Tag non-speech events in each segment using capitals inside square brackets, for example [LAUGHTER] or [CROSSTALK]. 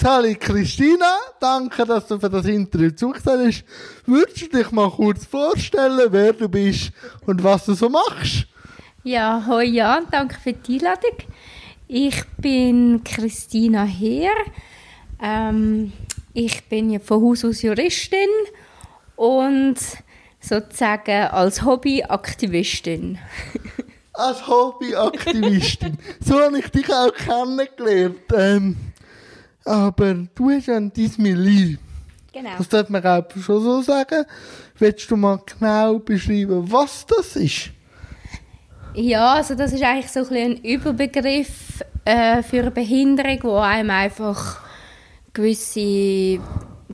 Sally Christina, danke, dass du für das Interview zugesagt hast. Würdest du dich mal kurz vorstellen, wer du bist und was du so machst? Ja, hoi Jan, danke für die Einladung. Ich bin Christina Heer. Ähm, ich bin ja von Haus aus Juristin und sozusagen als Hobbyaktivistin. als Hobbyaktivistin. [LAUGHS] so habe ich dich auch kennengelernt. Ähm, aber du hast ja dein Milieu. Genau. Das darf man auch schon so sagen. Willst du mal genau beschreiben, was das ist? Ja, also das ist eigentlich so ein, ein Überbegriff äh, für eine Behinderung, wo einem einfach gewisse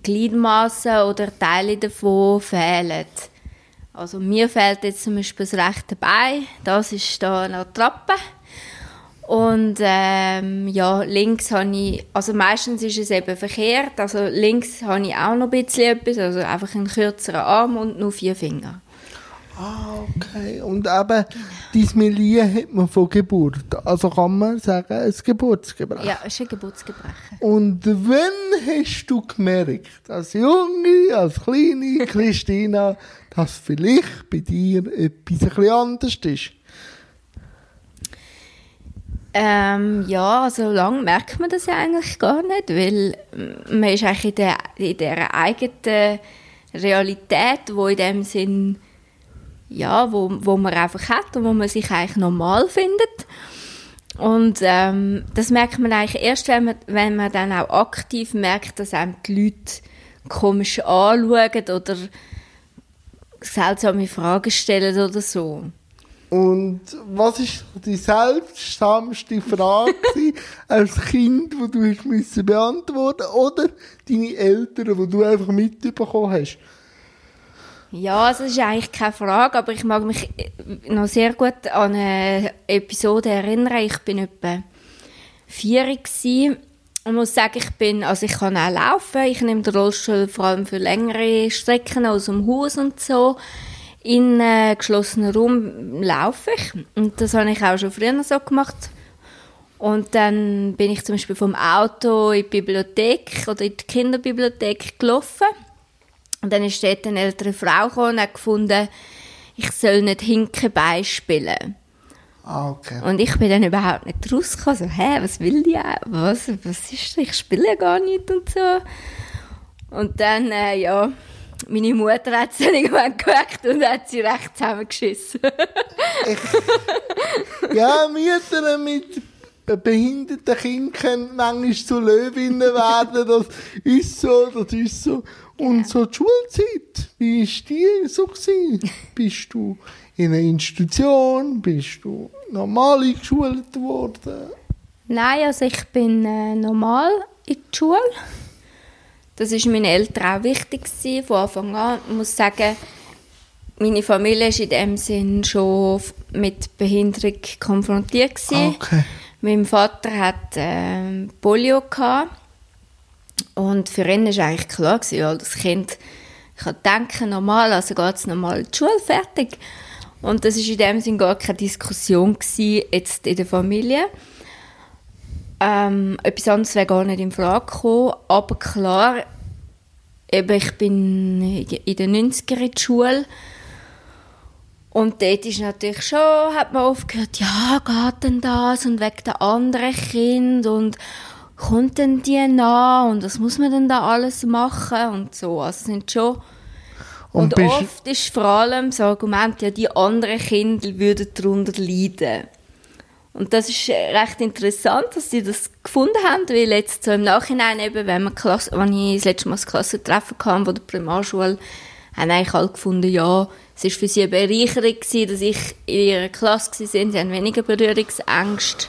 Gliedmaßen oder Teile davon fehlen. Also mir fehlt jetzt zum Beispiel das rechte Bein, das ist da eine Trappe. Und ähm, ja, links habe ich, also meistens ist es eben verkehrt, also links habe ich auch noch ein bisschen etwas, also einfach einen kürzeren Arm und nur vier Finger. Ah, okay. Und eben, dein Milieu hat man von Geburt. Also kann man sagen, ein Geburtsgebrechen. Ja, es ist ein Geburtsgebrechen. Und wann hast du gemerkt, als junge, als kleine [LAUGHS] Christina, dass vielleicht bei dir etwas ein bisschen anders ist? Ähm, ja, also lang merkt man das ja eigentlich gar nicht, weil man ist eigentlich in der, in der eigenen Realität, wo in dem Sinn ja, wo, wo man einfach hat und wo man sich eigentlich normal findet. Und ähm, das merkt man eigentlich erst, wenn man, wenn man dann auch aktiv merkt, dass einem die Leute komisch anschauen oder seltsame Fragen stellen oder so. Und was ist die seltsamste Frage als [LAUGHS] Kind, die du hast müssen beantworten oder deine Eltern, die du einfach mitbekommen hast? Ja, also das ist eigentlich keine Frage, aber ich mag mich noch sehr gut an eine Episode erinnern. Ich bin etwa vier Ich muss sagen, ich bin, also ich kann auch laufen. Ich nehme den Rollstuhl vor allem für längere Strecken aus dem Haus und so. In einem geschlossenen Raum laufe ich. Und das habe ich auch schon früher so gemacht. Und dann bin ich zum Beispiel vom Auto in die Bibliothek oder in die Kinderbibliothek gelaufen. Und dann ist dort eine ältere Frau gekommen und hat gefunden, ich soll nicht hinken beispielen. Ah, okay. Und ich bin dann überhaupt nicht rausgekommen. So, hä, was will die? Was, was ist das? Ich spiele gar nicht und so. Und dann, äh, ja, meine Mutter hat es dann irgendwann gemerkt und hat sie recht zusammengeschissen. ja, Mütter mit behinderten Kindern manchmal zu Löwinnen werden, das ist so, das ist so. Und so die Schulzeit, wie war die so? Gewesen? Bist du in einer Institution? Bist du normal geschult worden? Nein, also ich bin äh, normal in der Schule. Das war meinen Eltern auch wichtig gewesen, von Anfang an. Ich muss sagen, meine Familie war in dem Sinn schon mit Behinderung konfrontiert. Gewesen. Okay. Mein Vater hatte äh, Polio. Gehabt. Und für ihn war eigentlich klar, gewesen, weil das Kind kann denken normal, also geht es normal in die Schule, fertig. Und das war in dem Sinne gar keine Diskussion gewesen, jetzt in der Familie. Ähm, etwas anderes wäre gar nicht in Frage gekommen, aber klar, eben, ich bin in den 90er in der Schule. Und dort ist natürlich schon, hat man oft gehört, ja, geht denn das? Und wegen der anderen Kind und kommt denn die nach? Und was muss man denn da alles machen? Und so. Also sind schon und, und oft ist vor allem das Argument, ja, die anderen Kinder würden darunter leiden. Und das ist recht interessant, dass sie das gefunden haben, weil jetzt so im Nachhinein eben, wenn, man Klasse, wenn ich das letzte Mal das Klassentreffen kam, von der Primarschule, haben eigentlich alle gefunden, ja, es war für sie eine Bereicherung gewesen, dass ich in ihrer Klasse war, sie haben weniger Berührungsängste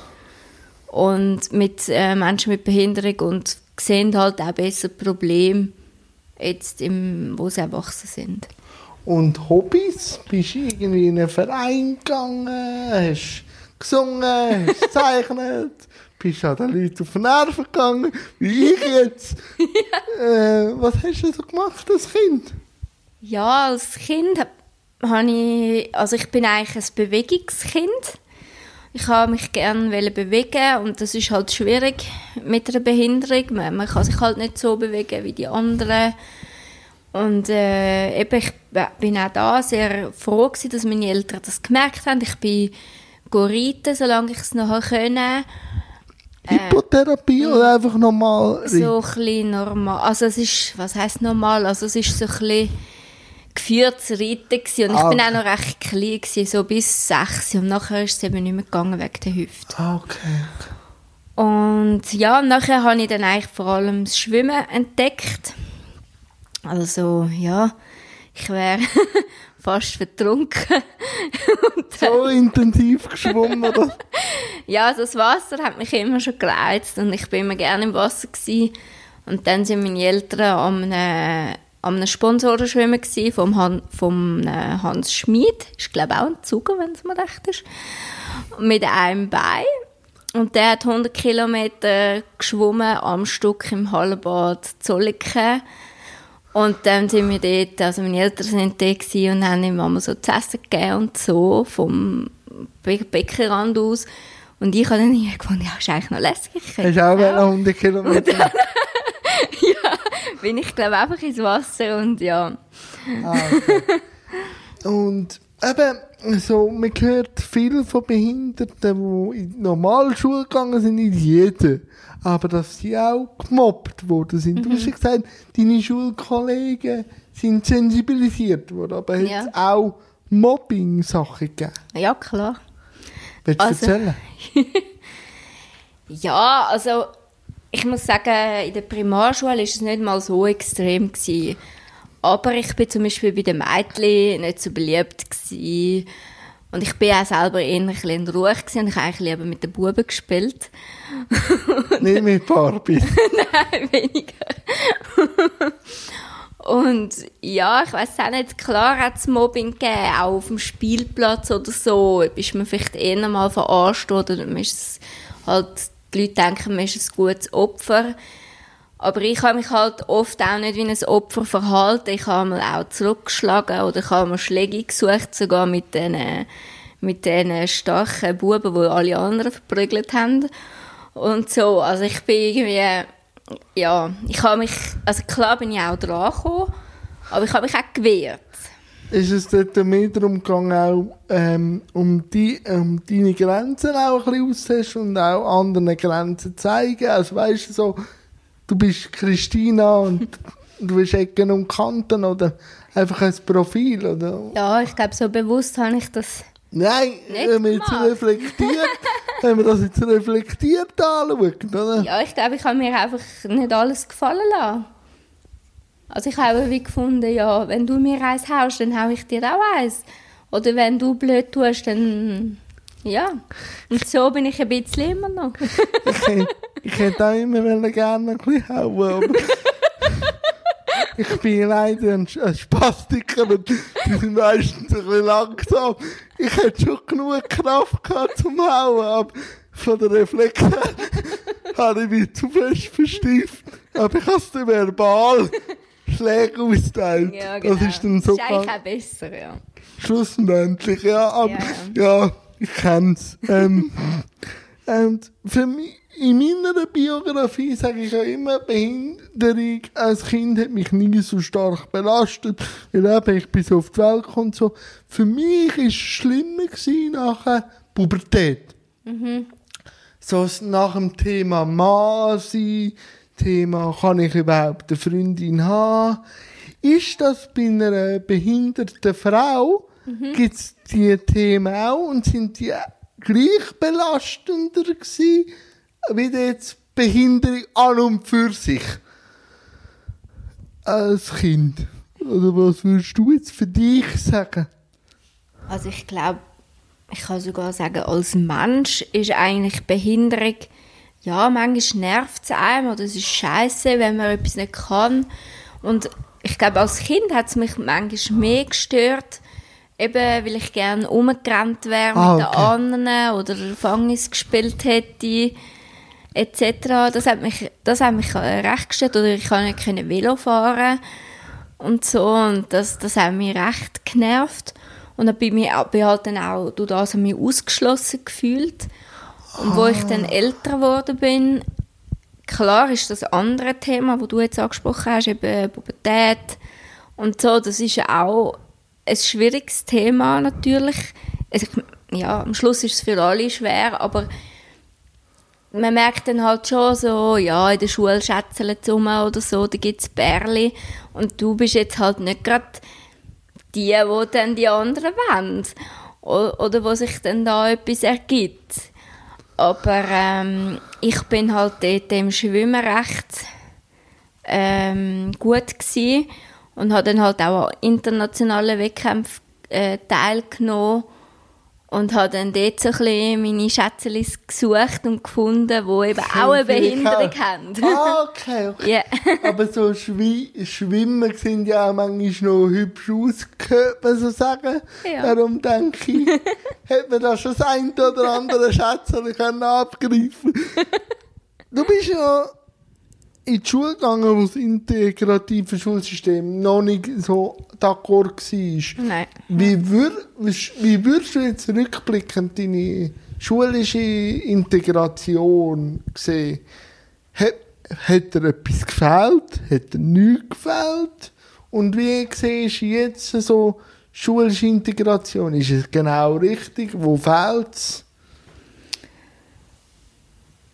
und mit äh, Menschen mit Behinderung und sehen halt auch besser Probleme, jetzt im, wo sie erwachsen sind. Und Hobbys? Bist du irgendwie in einen Verein gegangen? Hast gesungen? Hast [LAUGHS] gezeichnet? bist an den Leuten auf die Nerven gegangen? Wie ich jetzt? [LAUGHS] ja. äh, was hast du so gemacht als Kind? Ja, als Kind habe ich, also ich bin eigentlich ein Bewegungskind. Ich habe mich gerne bewegen und das ist halt schwierig mit einer Behinderung. Man, man kann sich halt nicht so bewegen wie die anderen. Und äh, eben, ich bin auch da sehr froh gewesen, dass meine Eltern das gemerkt haben. Ich bin reiten, solange ich es noch können. Hypotherapie äh, oder einfach normal? So ein bisschen normal. Also es ist, was heisst normal? Also es ist so ein bisschen geführtes Reiten gewesen. und ah, ich bin auch noch recht klein gewesen, so bis sechs und nachher ist es eben nicht mehr gegangen wegen der Hüfte. Ah, okay. Und ja, nachher habe ich dann eigentlich vor allem das Schwimmen entdeckt. Also ja, ich wäre [LAUGHS] fast vertrunken. [LAUGHS] so intensiv geschwommen, oder? [LAUGHS] ja, also das Wasser hat mich immer schon gereizt und ich bin immer gerne im Wasser gewesen. Und dann sind meine Eltern an einem, an einem Sponsorenschwimmen gewesen, vom, Han, vom äh, Hans Schmid. Ich glaube auch ein Zuger, wenn es mir recht ist. Mit einem Bein. Und der hat 100 Kilometer geschwommen am Stück im Hallenbad Zolliken. Und dann sind wir dort, also meine Eltern sind dort und haben ihm Mama so zu essen gegeben und so, vom Be Beckenrand aus. Und ich habe dann gefunden, ja, ist eigentlich noch lässig. Hast du auch ja. 100 Kilometer? [LAUGHS] ja, bin ich glaube einfach ins Wasser und ja. Ah, okay. und eben, so, man hört viel von Behinderten, die in die Normalschule gegangen sind, nicht jeder aber dass sie auch gemobbt worden sind. Mhm. Du hast ja gesagt, deine Schulkollegen sind sensibilisiert worden, aber ja. hat es auch Mobbing-Sachen gegeben? Ja, klar. Willst du also, erzählen? [LAUGHS] ja, also ich muss sagen, in der Primarschule war es nicht mal so extrem. Gewesen. Aber ich bin zum Beispiel bei den Mädchen nicht so beliebt. Gewesen. Und ich bin auch selber eher ein bisschen in Ruhe gewesen und ich eigentlich lieber mit den Buben gespielt. [LAUGHS] Nicht mit Barbie? [LAUGHS] Nein, weniger. und ja, ich weiß auch nicht, klar hat es Mobbing gegeben, auch auf dem Spielplatz oder so. Ist man vielleicht eher mal verarscht oder man ist halt, die Leute denken, man ist ein gutes Opfer. Aber ich habe mich halt oft auch nicht wie ein Opfer verhalten. Ich habe mal auch zurückgeschlagen oder ich habe mir Schläge gesucht, sogar mit den, mit den starken Buben, die alle anderen verprügelt haben. Und so, also ich bin irgendwie, ja, ich habe mich, also klar bin ich auch dran gekommen, aber ich habe mich auch gewehrt. Ist es dort mehr darum gegangen, auch ähm, um, die, um deine Grenzen auch ein bisschen auszusehen und auch anderen Grenzen zeigen? Also weißt du, so, du bist Christina und du bist Ecken und Kanten oder einfach ein Profil, oder? Ja, ich glaube, so bewusst habe ich das Nein, wenn man jetzt reflektiert, [LAUGHS] wenn man das jetzt reflektiert anschaut, oder? Ja, ich glaube, ich habe mir einfach nicht alles gefallen lassen. Also ich habe wie gefunden, ja, wenn du mir eins haust, dann hau ich dir auch eins. Oder wenn du blöd tust, dann ja, und so bin ich ein bisschen immer noch. ich, hätte, ich hätte auch immer gerne ein bisschen hauen, aber ich bin leider ein, ein Spastiker und die sind meistens ein bisschen langsam. Ich hätte schon genug Kraft gehabt zum Hauen, aber von der Reflex habe ich mich zu fest verstieft. Aber ich habe es dann verbal Schläge austeilt. Ja, genau. Das ist dann so. Das ist eigentlich auch besser, ja. Schlussendlich, ja. Aber, ja. ja ich kenn's. Ähm, und für mich, in meiner Biografie sage ich ja immer, Behinderung als Kind hat mich nie so stark belastet, weil eben ich bis auf die Welt komme so. Für mich war es schlimmer gewesen nachher Pubertät. Mhm. So nach dem Thema Mann sein, Thema, kann ich überhaupt eine Freundin haben? Ist das bei einer behinderten Frau mhm. gibt es die Themen auch und sind die gleich belastender gewesen, wie jetzt Behinderung an und für sich als Kind? Oder was würdest du jetzt für dich sagen? Also ich glaube, ich kann sogar sagen, als Mensch ist eigentlich Behinderung, ja, manchmal nervt es einem oder es ist scheiße, wenn man etwas nicht kann. Und ich glaube, als Kind hat es mich manchmal mehr gestört, Eben, weil ich gerne umgerannt wäre ah, mit okay. den anderen oder Gefängnis gespielt hätte, etc. Das hat mich, das hat mich recht gestört. Oder ich konnte nicht Velo fahren und so. Und das, das hat mich recht genervt. Und dann bin ich bin halt dann auch durch das mich ausgeschlossen gefühlt. Und wo ich dann älter geworden bin, klar ist das andere Thema, wo du jetzt angesprochen hast, eben Pubertät und so, das ist ja auch ein schwieriges Thema natürlich. Also, ja, am Schluss ist es für alle schwer, aber man merkt dann halt schon so, ja, in der Schule schätzeln sie oder so, da gibt es Bärli und du bist jetzt halt nicht gerade die, wo dann die anderen wollen oder wo sich dann da etwas ergibt. Aber ähm, ich bin halt dort im Schwimmen recht ähm, gut gewesen und habe dann halt auch an internationalen Wettkämpfen äh, teilgenommen und habe dann dort so ein bisschen meine Schätzelis gesucht und gefunden, die eben auch eine Behinderung haben. Ah, [LAUGHS] okay, okay. Yeah. Aber so Schwi Schwimmer sind ja auch manchmal noch hübsch ausgehört, so sagen. Ja. Darum denke ich, [LAUGHS] hätte man da schon das eine oder andere Schätzchen abgreifen Du bist ja in die Schule gegangen, wo das integrative Schulsystem noch nicht so d'accord war. Nein. Wie, wür, wie würdest du jetzt rückblickend deine schulische Integration sehen? Hat, hat dir etwas gefällt? Hat dir nichts gefällt? Und wie siehst du jetzt so schulische Integration? Ist es genau richtig? Wo fehlt es?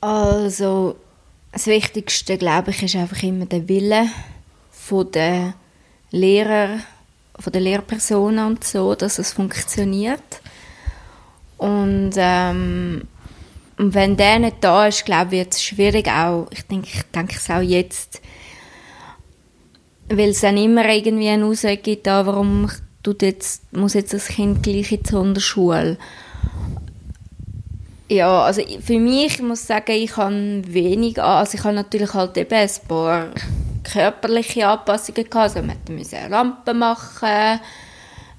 Also, das Wichtigste, glaube ich, ist einfach immer der Wille der Lehrer, von der Lehrpersonen und so, dass es funktioniert. Und, ähm, wenn der nicht da ist, glaube ich, wird es schwierig auch. Ich denke, ich denke es auch jetzt, weil es dann immer irgendwie eine Aussage gibt, warum tut jetzt, muss jetzt das Kind gleich in die Sonderschule. Ja, also für mich, ich muss sagen, ich habe wenig, also ich habe natürlich halt eben ein paar körperliche Anpassungen gehabt, also man musste eine Lampe machen,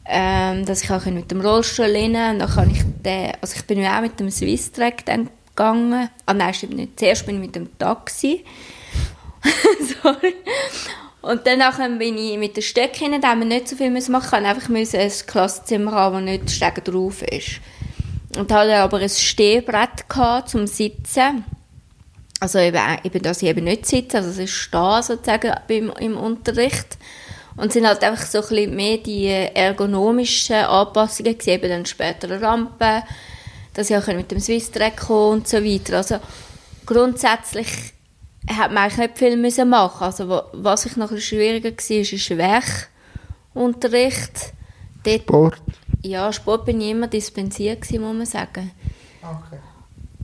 ähm, dass ich auch mit dem Rollstuhl lehnen und dann kann ich den, also ich bin auch mit dem Swisstrack dann gegangen, ah nein, stimmt nicht, zuerst bin ich mit dem Taxi, [LAUGHS] sorry, und dann bin ich mit den Stöcken da haben wir nicht so viel machen. Müssen, ich einfach ein Klassenzimmer haben, wo nicht Stegen drauf ist. Und hatte aber ein Stehbrett gehabt, zum Sitzen. Also eben, dass ich eben nicht sitze, also es ist stehen sozusagen beim, im Unterricht. Und es sind halt einfach so ein bisschen mehr die ergonomischen Anpassungen gewesen, eben dann später eine Rampe, dass ich auch mit dem Swiss-Track kommen und so weiter. Also grundsätzlich hat man eigentlich nicht viel müssen machen. Also was ich noch ein schwieriger war, ist. Dort, Sport. Ja, Sport bin ich immer dispensiert gewesen, muss man sagen. Okay.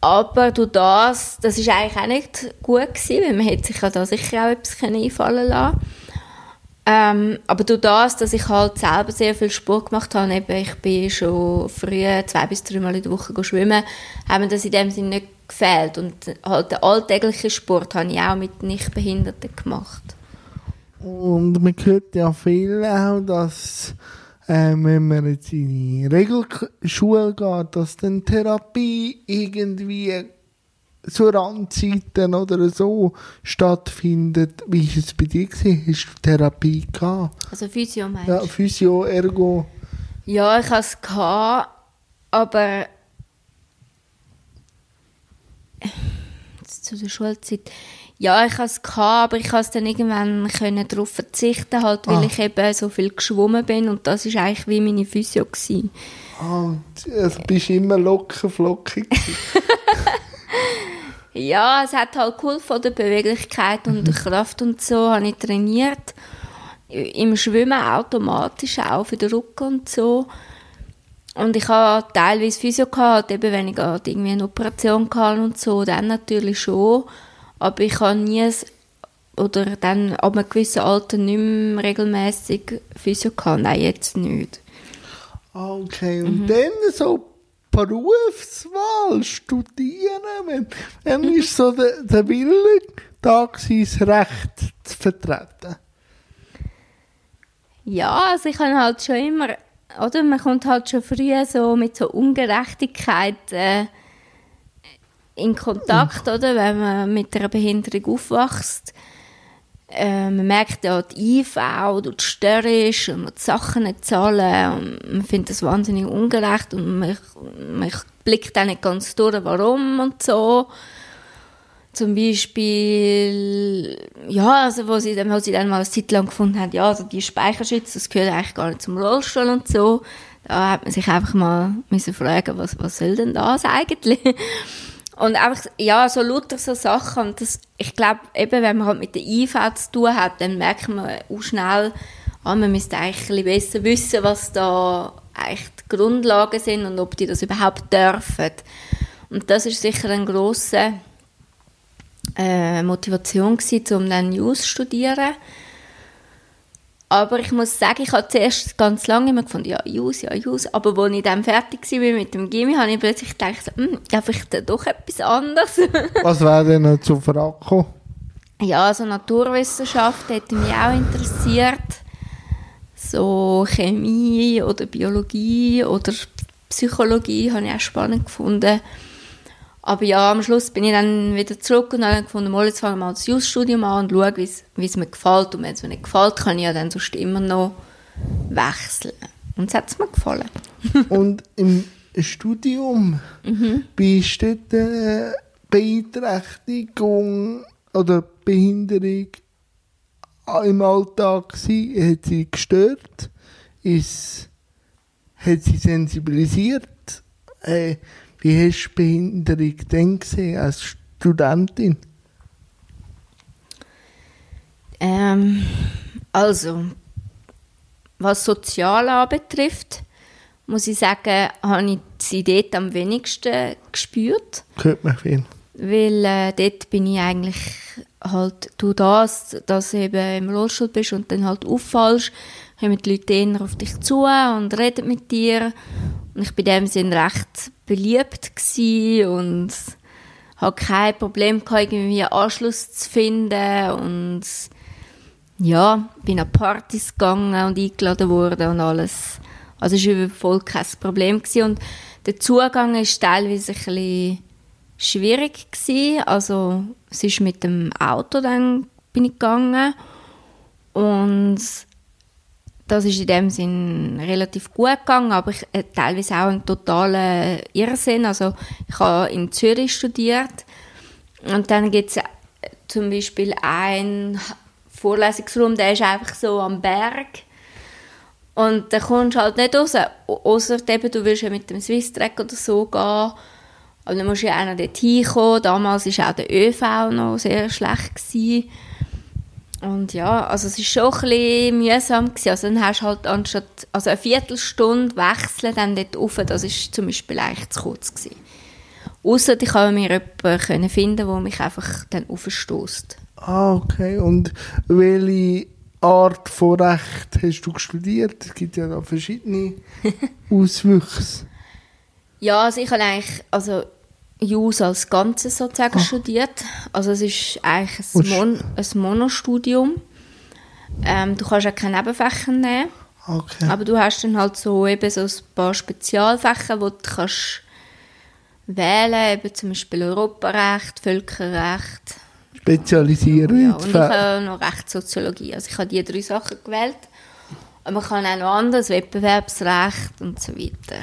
Aber durch das, das ist eigentlich auch nicht gut gewesen, weil man hätte sich ja da sicher auch etwas einfallen lassen ähm, aber durch das, dass ich halt selber sehr viel Sport gemacht habe, eben, ich bin schon früher zwei bis dreimal in der Woche schwimmen, haben mir das in dem Sinne nicht gefehlt. Und halt den alltäglichen Sport habe ich auch mit Nichtbehinderten gemacht. Und man hört ja viel auch, dass ähm, wenn man jetzt in die Regelschule geht, dass dann Therapie irgendwie so Randzeiten oder so stattfindet. Wie ist es bei dir gewesen? Hast du Therapie gehabt? Also Physio meinst du? Ja, Physio, Ergo. Ja, ich hatte es, gehabt, aber zu der Schulzeit ja, ich hatte es, aber ich konnte dann irgendwann können darauf verzichten, halt, weil ah. ich eben so viel geschwommen bin und das war eigentlich wie meine Physio. Gewesen. Ah, also bist immer locker, flockig. [LAUGHS] ja, es hat halt cool von der Beweglichkeit und der Kraft und so, habe ich trainiert. Im Schwimmen automatisch auch für den Rücken und so. Und ich habe teilweise Physio gehabt, eben wenn ich irgendwie eine Operation hatte und so, dann natürlich schon. Aber ich habe nie oder dann ab einem gewissen Alter nicht mehr regelmäßig Physio gehabt. Nein, jetzt nicht. Okay, und mhm. dann so Berufswahl, studieren, wenn, dann ist so der, der Wille da das Recht zu vertreten. Ja, also ich habe halt schon immer, oder man kommt halt schon früh so mit so Ungerechtigkeit äh, in Kontakt, oder? Wenn man mit einer Behinderung aufwächst. äh, man merkt ja die IV und störrisch und man die Sachen nicht zahlen und man findet das wahnsinnig ungerecht und man, man blickt auch nicht ganz durch, warum und so. Zum Beispiel, ja, also wo sie, dann, wo sie dann mal eine Zeit lang gefunden haben, ja, also die Speicherschütze, das gehört eigentlich gar nicht zum Rollstuhl und so. Da hat man sich einfach mal müssen fragen, was, was soll denn das eigentlich? Und einfach, ja, so lauter so Sachen. Und das, ich glaube, eben, wenn man halt mit der IV zu tun hat, dann merkt man auch schnell, ah, man müsste eigentlich besser wissen, was da eigentlich die Grundlagen sind und ob die das überhaupt dürfen. Und das ist sicher eine grosse äh, Motivation gewesen, um dann News zu studieren. Aber ich muss sagen, ich habe zuerst ganz lange immer gefunden, ja, Jus, ja, Jus. Aber als ich dann fertig war mit dem Gimmi, habe ich plötzlich gedacht, hm, ich da doch etwas anderes? [LAUGHS] Was wäre denn zu Frage Ja, also Naturwissenschaft hätte mich auch interessiert. So Chemie oder Biologie oder Psychologie habe ich auch spannend gefunden. Aber ja, am Schluss bin ich dann wieder zurück und habe gefunden, mal, jetzt fange ich mal das Jus-Studium an und schaue, wie es mir gefällt. Und wenn es mir nicht gefällt, kann ich ja dann sonst immer noch wechseln. Und es hat mir gefallen. [LAUGHS] und im Studium mhm. bist du die Beeinträchtigung oder Behinderung im Alltag gewesen? Hat sie gestört? Ist, hat sie sensibilisiert? Äh, wie hast du Behinderung denn gesehen als Studentin? Ähm, also, was Sozial anbetrifft, muss ich sagen, habe ich sie dort am wenigsten gespürt. Hört man viel. Weil äh, dort bin ich eigentlich halt, du das, dass du eben im Rollstuhl bist und dann halt auffallst, kommen die Leute eher auf dich zu und reden mit dir. Und ich war in dem Sinn recht beliebt und hatte kein Problem gehabt, irgendwie Anschluss zu finden und ja, bin an Partys gegangen und eingeladen worden und alles. Also es war voll kein Problem gewesen. und der Zugang war teilweise ein schwierig gewesen. Also es ist mit dem Auto dann bin ich gegangen und das ist in dem Sinn relativ gut gegangen, aber ich äh, teilweise auch einen totalen Irrsinn. Also ich habe in Zürich studiert und dann gibt es äh, zum Beispiel einen Vorlesungsraum, der ist einfach so am Berg und da kommst du halt nicht raus, außer du willst ja mit dem Swiss Track oder so gehen, aber dann musst du ja auch noch dort hinkommen. Damals war auch der ÖV noch sehr schlecht. Gewesen. Und ja, also es war schon ein bisschen mühsam. Gewesen. Also dann hast du halt anstatt, also eine Viertelstunde wechseln dann dort rauf, das war zum Beispiel eigentlich zu kurz. Gewesen. Ausser ich konnte mir jemanden finden, der mich einfach dann aufstößt. Ah, okay. Und welche Art von Recht hast du studiert? Es gibt ja noch verschiedene [LAUGHS] Auswüchse. Ja, also ich habe eigentlich, also Jus als Ganzes sozusagen Ach. studiert. Also es ist eigentlich ein, Mon ein Monostudium. Ähm, du kannst auch keine Nebenfächer nehmen. Okay. Aber du hast dann halt so eben so ein paar Spezialfächer, wo du kannst wählen, eben zum Beispiel Europarecht, Völkerrecht. Spezialisieren. Ja, und ich habe noch Rechtssoziologie. Also ich habe diese drei Sachen gewählt. Aber man kann auch noch anderes, Wettbewerbsrecht und so weiter.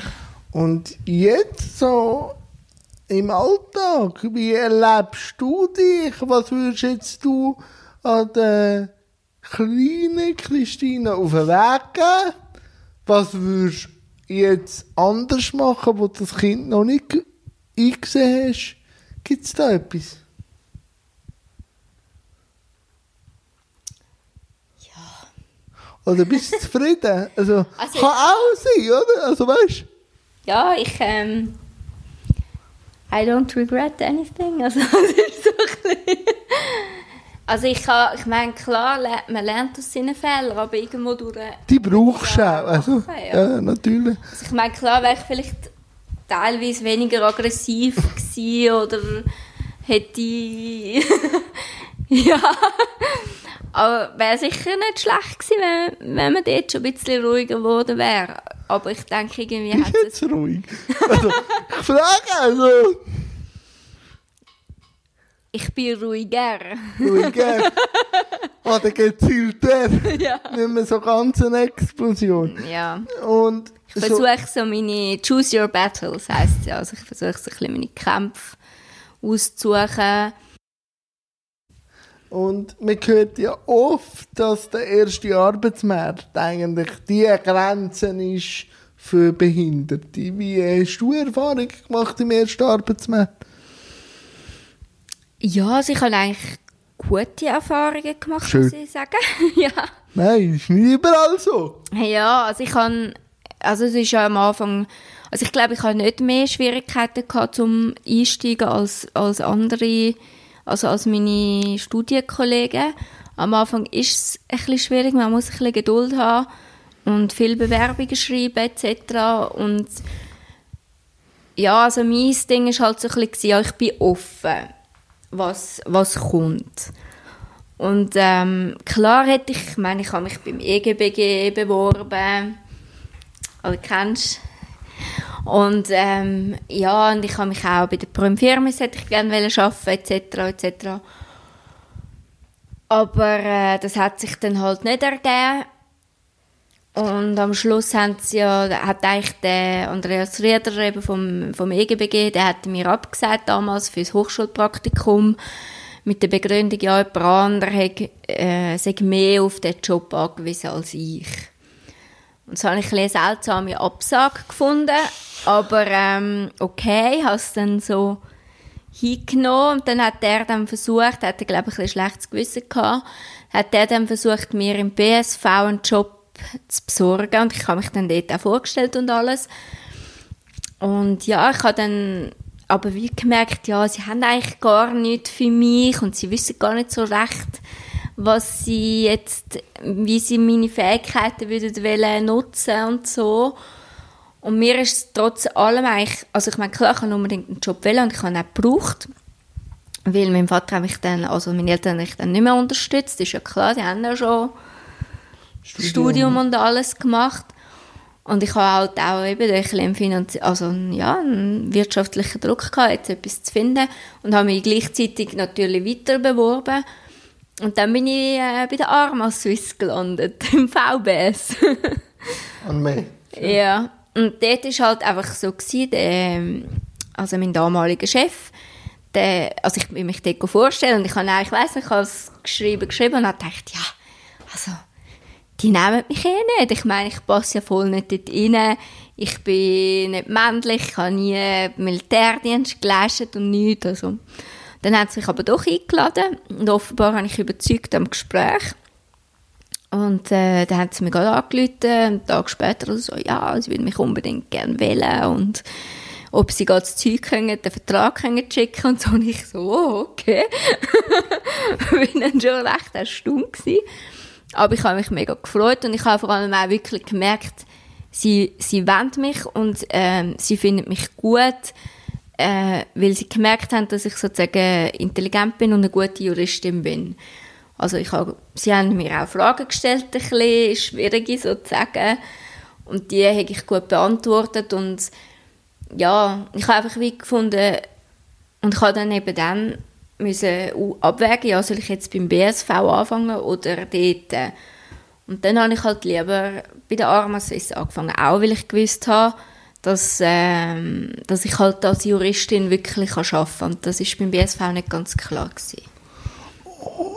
Und jetzt so im Alltag? Wie erlebst du dich? Was würdest jetzt du an der kleinen Christine auf den Weg geben? Was würdest du jetzt anders machen, wo du das Kind noch nicht eingesehen hast? Gibt es da etwas? Ja. Oder bist du [LAUGHS] zufrieden? Also, also kann auch sein, oder? Also weißt Ja, ich ähm I don't regret anything. [LAUGHS] Also, das ist so ein also ich, kann, ich meine, klar, man lernt aus seinen Fehlern, aber irgendwo durch... Die brauchst du auch, also, ja. ja. natürlich. Also ich meine, klar wäre ich vielleicht teilweise weniger aggressiv [LAUGHS] gewesen oder hätte [LAUGHS] ja, aber wäre sicher nicht schlecht gewesen, wenn, wenn man dort schon ein bisschen ruhiger geworden wäre. Aber ich denke, irgendwie hat es... jetzt ruhig? Also, ich frage also... Ich bin ruhiger. Ruhiger. [LAUGHS] Oder gezielt der? Ja. Nicht mehr so ganz eine Explosion. Ja. Und Ich so, versuche so meine Choose Your Battles, heisst ja. Also ich versuche so ein bisschen meine Kämpfe auszusuchen. Und man hört ja oft, dass der erste Arbeitsmarkt eigentlich die Grenze ist für Behinderte. Wie hast du Erfahrung gemacht im ersten Arbeitsmarkt? Ja, also ich habe eigentlich gute Erfahrungen gemacht, Schön. muss ich sagen. [LAUGHS] ja. Nein, ist nicht überall so. Ja, also ich habe, also es ist ja am Anfang, also ich glaube, ich habe nicht mehr Schwierigkeiten gehabt zum Einsteigen als, als andere, also als meine Studienkollegen. Am Anfang ist es ein bisschen schwierig, man muss ein bisschen Geduld haben und viel Bewerbungen schreiben etc. Und ja, also mein Ding ist halt so ein bisschen, ja, ich bin offen, was, was kommt. Und ähm, klar hätte ich, ich meine, ich habe mich beim EGBG beworben. Also kennst Und ähm, ja, und ich habe mich auch bei der Prüm Firmis hätte ich gerne arbeiten, etc., etc. Aber äh, das hat sich dann halt nicht ergeben. Und am Schluss haben sie ja, hat eigentlich der Andreas Rieder eben vom, vom EGBG, der hat mir abgesagt damals fürs Hochschulpraktikum mit der Begründung, ja, jemand anderer hätte, äh, sei mehr auf den Job angewiesen als ich. Und so habe ich eine seltsame Absage gefunden, aber ähm, okay, habe es dann so hingenommen. Und dann hat er dann versucht, hat er glaube ich ein schlechtes Gewissen gehabt, hat er dann versucht, mir im BSV einen Job zu besorgen. Und ich habe mich dann dort auch vorgestellt und alles. Und ja, ich habe dann aber wie gemerkt, ja, sie haben eigentlich gar nichts für mich und sie wissen gar nicht so recht, was sie jetzt, wie sie meine Fähigkeiten würden wollen nutzen und so. Und mir ist es trotz allem eigentlich, also ich meine, klar, ich habe unbedingt einen Job wollen und ich habe ihn auch gebraucht, weil mein Vater hat mich dann, also meine Eltern haben mich dann nicht mehr unterstützt, ist ja klar, die haben ja schon Studium, Studium und alles gemacht. Und ich habe halt auch eben ein bisschen Finanzi also, ja, einen wirtschaftlichen Druck gehabt, jetzt etwas zu finden. Und habe mich gleichzeitig natürlich weiter beworben. Und dann bin ich äh, bei der Arma Swiss gelandet, [LAUGHS] im VBS. An mich. ja, und dort war halt einfach so, gewesen, der, also mein damaliger Chef, der, also ich will mich dort vorstellen und ich habe ich weiss nicht, ich habe es geschrieben, geschrieben und habe gedacht, ja, also die nehmen mich eh nicht. Ich meine, ich passe ja voll nicht dort rein. Ich bin nicht männlich, ich habe nie Militärdienst geleistet und nichts. Also. Dann haben sie mich aber doch eingeladen und offenbar habe ich überzeugt am Gespräch. Und äh, dann haben sie mich gerade angerufen, einen Tag später so, ja, sie würden mich unbedingt gerne wählen und ob sie gerade das Zeug können, den Vertrag können schicken und so. Und ich so, oh, okay. [LAUGHS] bin dann schon recht erstaunt gewesen. Aber ich habe mich mega gefreut und ich habe vor allem auch wirklich gemerkt, sie, sie wollen mich und ähm, sie finden mich gut, äh, weil sie gemerkt haben, dass ich sozusagen intelligent bin und eine gute Juristin bin. Also ich habe, sie haben mir auch Fragen gestellt, ein bisschen schwierige sozusagen, und die habe ich gut beantwortet und ja, ich habe einfach wie gefunden und ich habe dann eben dann müssen abwägen, ja, soll ich jetzt beim BSV anfangen oder dort. Und dann habe ich halt lieber bei der Arma Swiss angefangen, auch weil ich gewusst habe, dass, ähm, dass ich halt als Juristin wirklich arbeiten kann. Und das ist beim BSV nicht ganz klar gewesen.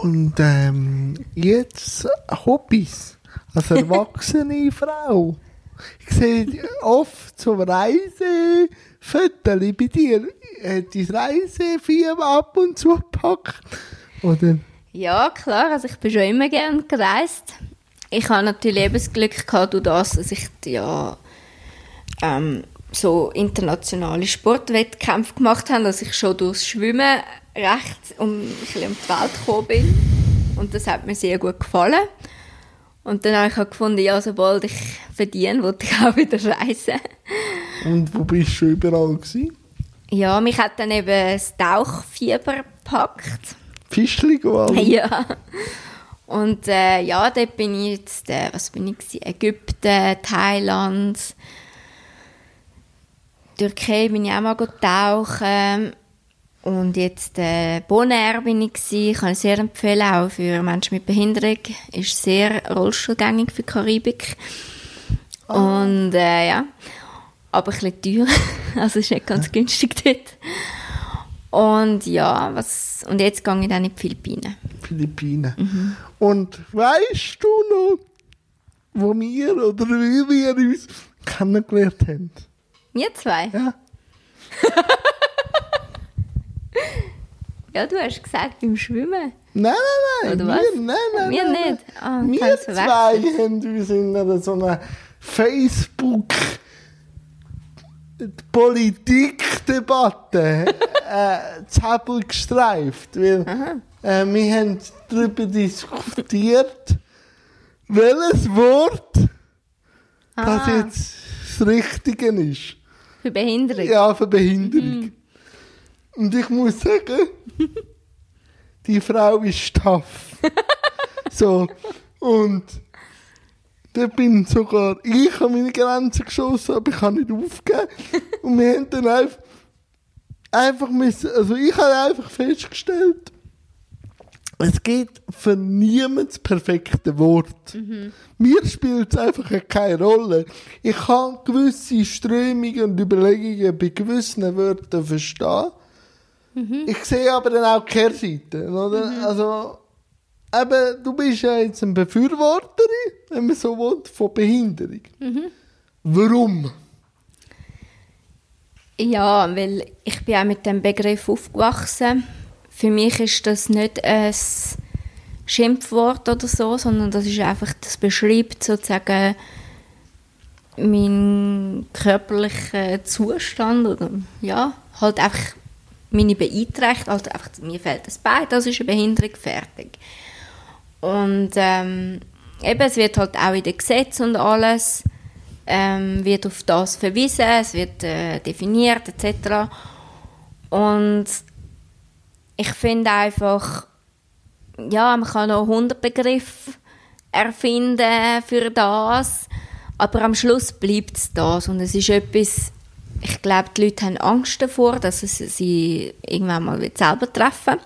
Und ähm, jetzt Hobbys als erwachsene [LAUGHS] Frau. Ich sehe oft so Reise Fotos bei dir. Hat dein Reisefilm ab und zu gepackt? Oder? Ja, klar. Also ich bin schon immer gerne gereist. Ich habe natürlich eben das Glück gehabt, durch das, dass ich ja ähm, so internationale Sportwettkämpfe gemacht habe, dass ich schon durchs Schwimmen recht um, ein bisschen um die Welt gekommen bin. Und das hat mir sehr gut gefallen. Und dann habe ich auch gefunden, ja, sobald ich verdiene, wollte ich auch wieder reisen. Und wo bist du überall gewesen? Ja, mich hat dann eben das Tauchfieber gepackt. Fischli [LAUGHS] Ja. Und äh, ja, dort bin ich jetzt, äh, was bin ich gewesen? Ägypten, Thailand, Türkei bin ich auch mal tauchen. Und jetzt äh, Bonaire bin ich gewesen. Ich kann es sehr empfehlen, auch für Menschen mit Behinderung. Ist sehr rollstuhlgängig für die Karibik. Und äh, ja, aber ein bisschen teuer. [LAUGHS] Also ist nicht ganz günstig dort. Und ja, was, und jetzt gehe ich dann in die Philippinen. Philippinen. Und weißt du noch, wo wir oder wie wir uns kennengelernt haben? Wir zwei? Ja. [LAUGHS] Ja, du hast gesagt, beim Schwimmen. Nein, nein, nein. Oder wir, was? Nein, nein, Wir nein, nicht. Ah, Nein. ich wir hab's zwei haben uns in einer so einer Facebook Politikdebatte [LAUGHS] äh, Zäpfel gestreift. Weil, äh, wir haben darüber diskutiert, welches Wort das Ah. jetzt das Richtige ist. Für Behinderung. Ja, für Behinderung. Und ich muss sagen, [LAUGHS] die Frau ist tough. [LAUGHS] so, und da bin sogar ich an meine Grenzen geschossen, aber ich habe nicht aufgegeben. [LAUGHS] und wir haben dann einfach, einfach müssen, also ich habe einfach festgestellt, es gibt für niemand das perfekte Wort. Mir spielt es einfach keine Rolle. Ich kann gewisse Strömungen und Überlegungen bei gewissen Wörtern verstehen. Ich sehe aber dann auch die Kehrseite. Oder? Also, eben, du bist ja jetzt eine Befürworterin, wenn man so will, von Behinderung. Warum? Ja, weil ich bin auch mit dem Begriff aufgewachsen. Für mich ist das nicht ein Schimpfwort oder so, sondern das ist einfach, das beschreibt sozusagen meinen körperlichen Zustand oder ja, halt einfach meine Beeinträchtigung, also einfach, mir fehlt das Bein, das ist eine Behinderung, fertig. Und ähm, eben, es wird halt auch in den Gesetzen und alles ähm, wird auf das verwiesen, es wird äh, definiert etc. Und ich finde einfach, ja, man kann noch 100 Begriffe erfinden für das, aber am Schluss bleibt es das und es ist etwas, ich glaube, die Leute haben Angst davor, dass es sie irgendwann mal selber treffen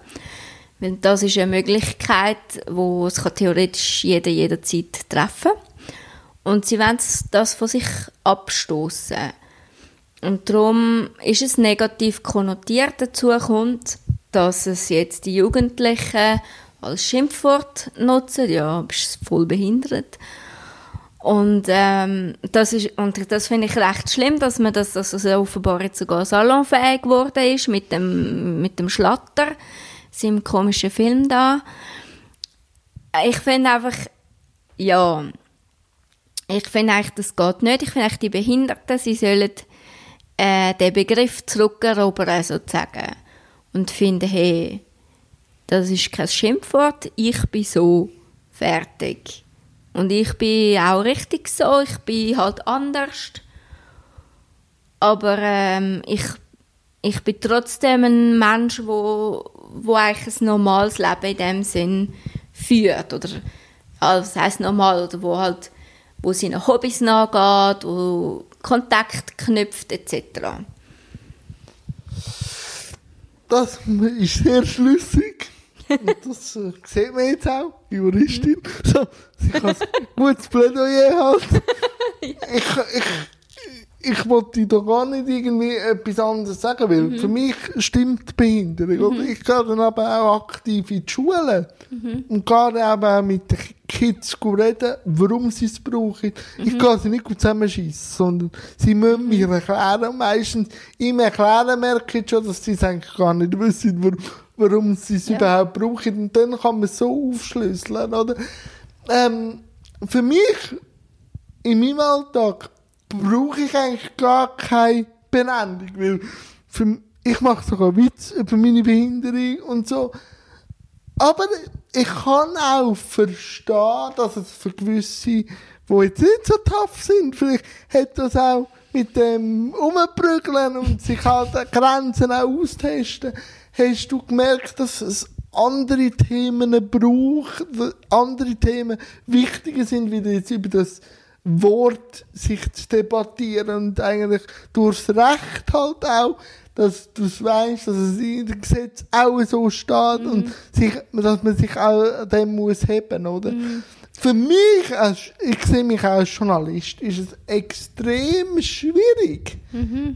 weil das ist eine Möglichkeit, wo es theoretisch jeder jederzeit treffen und sie wollen das von sich abstoßen. Und darum ist es negativ konnotiert dazu kommt, dass es jetzt die Jugendlichen als Schimpfwort nutzen. Ja, bist voll behindert. Und, ähm, das ist, und das finde ich recht schlimm, dass man das, dass das offenbar jetzt sogar salonfähig geworden ist mit dem, mit dem Schlatter, seinem komischen Film da. Ich finde einfach, ja, ich finde eigentlich, das geht nicht. Ich finde eigentlich, die Behinderten, sie sollen äh, den Begriff zurückerobern, sozusagen. Und finden, hey, das ist kein Schimpfwort, ich bin so fertig. Und ich bin auch richtig so, ich bin halt anders. Aber ähm, ich, ich bin trotzdem ein Mensch, wo, wo eigentlich ein normales Leben in dem Sinn führt. Oder, ja, was heisst normal? Oder wo halt, wo seinen Hobbys nachgeht, wo Kontakt knüpft, etc. Das ist sehr schlüssig. Und das äh, sieht man jetzt auch, Juristin. So, sie kann ein gutes Plädoyer halten. [LAUGHS] Ich, ich, ich wollte da gar nicht irgendwie etwas anderes sagen, weil für mich stimmt die Behinderung. oder? Ich gehe dann aber auch aktiv in die Schule und gehe eben auch mit den Kids reden, warum sie es brauchen. Ich gehe sie nicht zusammenschießen, sondern sie müssen mir erklären. Meistens im Erklären merke ich schon, dass sie es eigentlich gar nicht wissen, warum, warum sie es Ja. überhaupt brauchen. Und dann kann man es so aufschlüsseln, oder? Ähm, für mich in meinem Alltag brauche ich eigentlich gar keine Benennung, weil für, ich mache sogar Witz über meine Behinderung und so. Aber ich kann auch verstehen, dass es für gewisse, die jetzt nicht so tough sind, vielleicht hat das auch mit dem Umprügeln und sich halt Grenzen auch austesten, hast du gemerkt, dass es andere Themen braucht, andere Themen wichtiger sind, wie jetzt über das Wort sich zu debattieren und eigentlich durchs Recht halt auch dass du es weißt, dass es in dem Gesetz auch so steht und sich, dass man sich auch an dem muss heben, oder? Für mich, als, ich sehe mich auch als Journalist, ist es extrem schwierig,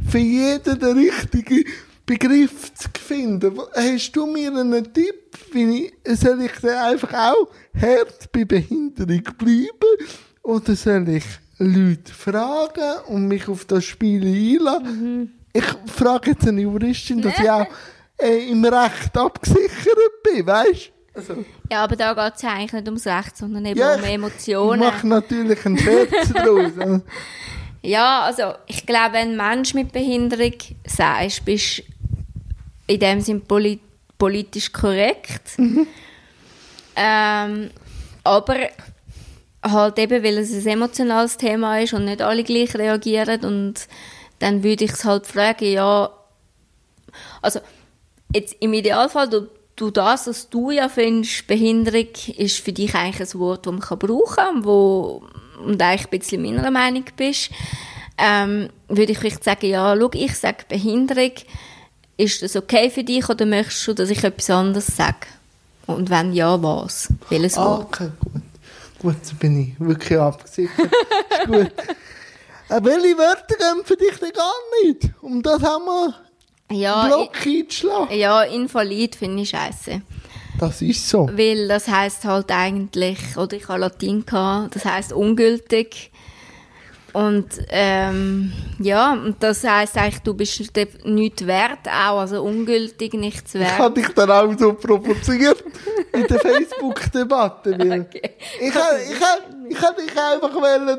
für jeden den richtigen Begriff zu finden. Hast du mir einen Tipp, wie ich, soll ich einfach auch hart bei Behinderung bleiben? Oder soll ich Leute fragen und mich auf das Spiel einlassen? Ich frage jetzt eine Juristin, dass ich auch [LAUGHS] äh, im Recht abgesichert bin, weißt also, Ja, aber da geht es ja eigentlich nicht ums Recht, sondern eben Ja, um Emotionen. Ich mache natürlich einen Scherz [LAUGHS] draus. Ja, also ich glaube, wenn ein Mensch mit Behinderung sagst, bist du in dem Sinn poli politisch korrekt. Ähm, aber halt eben, weil es ein emotionales Thema ist und nicht alle gleich reagieren und dann würde ich es halt fragen, ja, also jetzt im Idealfall, du, du das, was du ja findest, Behinderung ist für dich eigentlich ein Wort, das man kann brauchen kann, wo und eigentlich ein bisschen meiner Meinung bist, ähm, würde ich vielleicht sagen, ja, schau, ich sage Behinderung, ist das okay für dich oder möchtest du, dass ich etwas anderes sage? Und wenn ja, was? Welches Ah, Wort? okay, gut. Gut, so bin ich wirklich abgesichert. ist gut. Äh, welche Wörter gehen für dich denn gar nicht? Um das haben wir Ja, einen Block einzuschlagen. i- ja, invalid finde ich scheiße. Das ist so. Weil das heißt halt eigentlich, oder ich habe Latein gehabt, das heißt ungültig. Und ähm, ja, und das heißt eigentlich, du bist nichts wert auch, also ungültig, nichts Ich wert. habe dich dann auch so provoziert in der Facebook-Debatte. [LAUGHS] Okay. Ich habe ich hab, ich hab dich einfach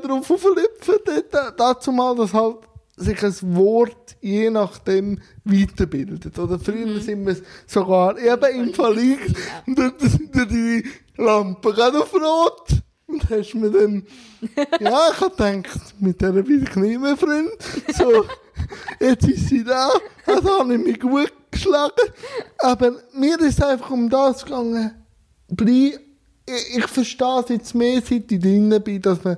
darauf dort, dazu mal, dass halt sich ein Wort je nachdem weiterbildet. Oder früher Mhm. sind wir sogar eben im Verlieg und dort sind die Lampen gerade auf Rot. Und hast mir dann, ja, ich hab gedacht, mit der bin ich nicht mehr Freund. So, jetzt ist sie da, also habe ich mich gut geschlagen. Aber mir ist einfach um das gegangen, ich, ich verstehe es jetzt mehr, seit ich drin bin, dass man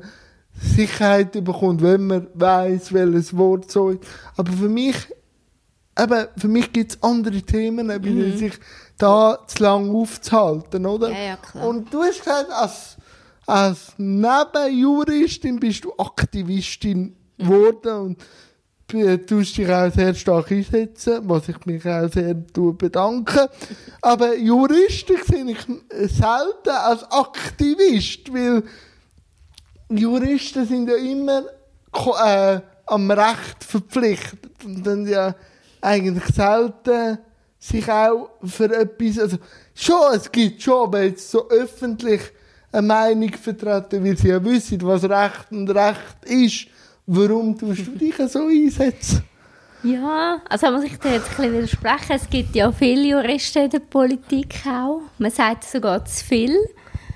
Sicherheit bekommt, wenn man weiß, welches Wort so ist. Aber für mich, eben, für mich gibt es andere Themen, wie sich da zu lang aufzuhalten, oder? Ja, ja, klar. Und du hast gesagt, als, als Nebenjuristin bist du Aktivistin Mhm. geworden und du tust dich auch sehr stark einsetzen, was ich mich auch sehr tue bedanke. Aber Juristen sehe ich selten als Aktivist, weil Juristen sind ja immer äh, am Recht verpflichtet und dann ja eigentlich selten sich auch für etwas, also schon, es gibt schon, aber jetzt so öffentlich eine Meinung vertreten, weil sie ja wissen, was Recht und Recht ist. Warum tust du dich so einsetzen? Ja, also muss ich dir jetzt ein bisschen widersprechen. Es gibt ja viele Juristen in der Politik auch. Man sagt sogar zu viel.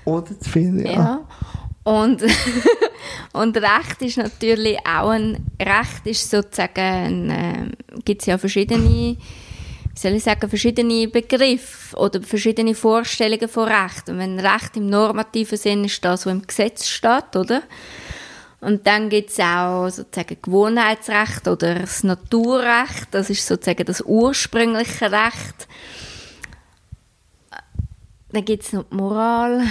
Oder zu viel, ja. Ja. Und, [LAUGHS] und Recht ist natürlich auch ein, Recht ist sozusagen, äh, gibt es ja verschiedene, wie soll ich sagen, verschiedene Begriffe oder verschiedene Vorstellungen von Recht. Und wenn Recht im normativen Sinn ist das, was im Gesetz steht, oder? Und dann gibt es auch sozusagen Gewohnheitsrecht oder das Naturrecht, das ist sozusagen das ursprüngliche Recht. Dann gibt es noch die Moral.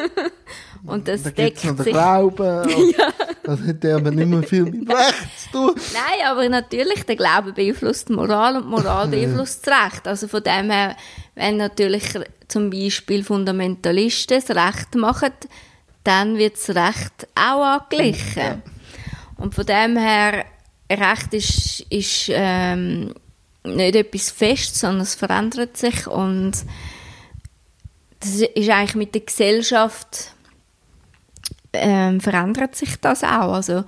[LAUGHS] Und das Da deckt noch den sich. Glauben. [LAUGHS] Das hat ja aber nicht mehr viel mit [LAUGHS] Recht zu tun. Nein, aber natürlich, der Glaube beeinflusst die Moral und die Moral beeinflusst das Recht. Also von dem her, wenn natürlich zum Beispiel Fundamentalisten das Recht machen, dann wird das Recht auch angeglichen. Und von dem her, Recht ist, ist ähm, nicht etwas Festes, sondern es verändert sich und das ist eigentlich mit der Gesellschaft ähm, verändert sich das auch. Also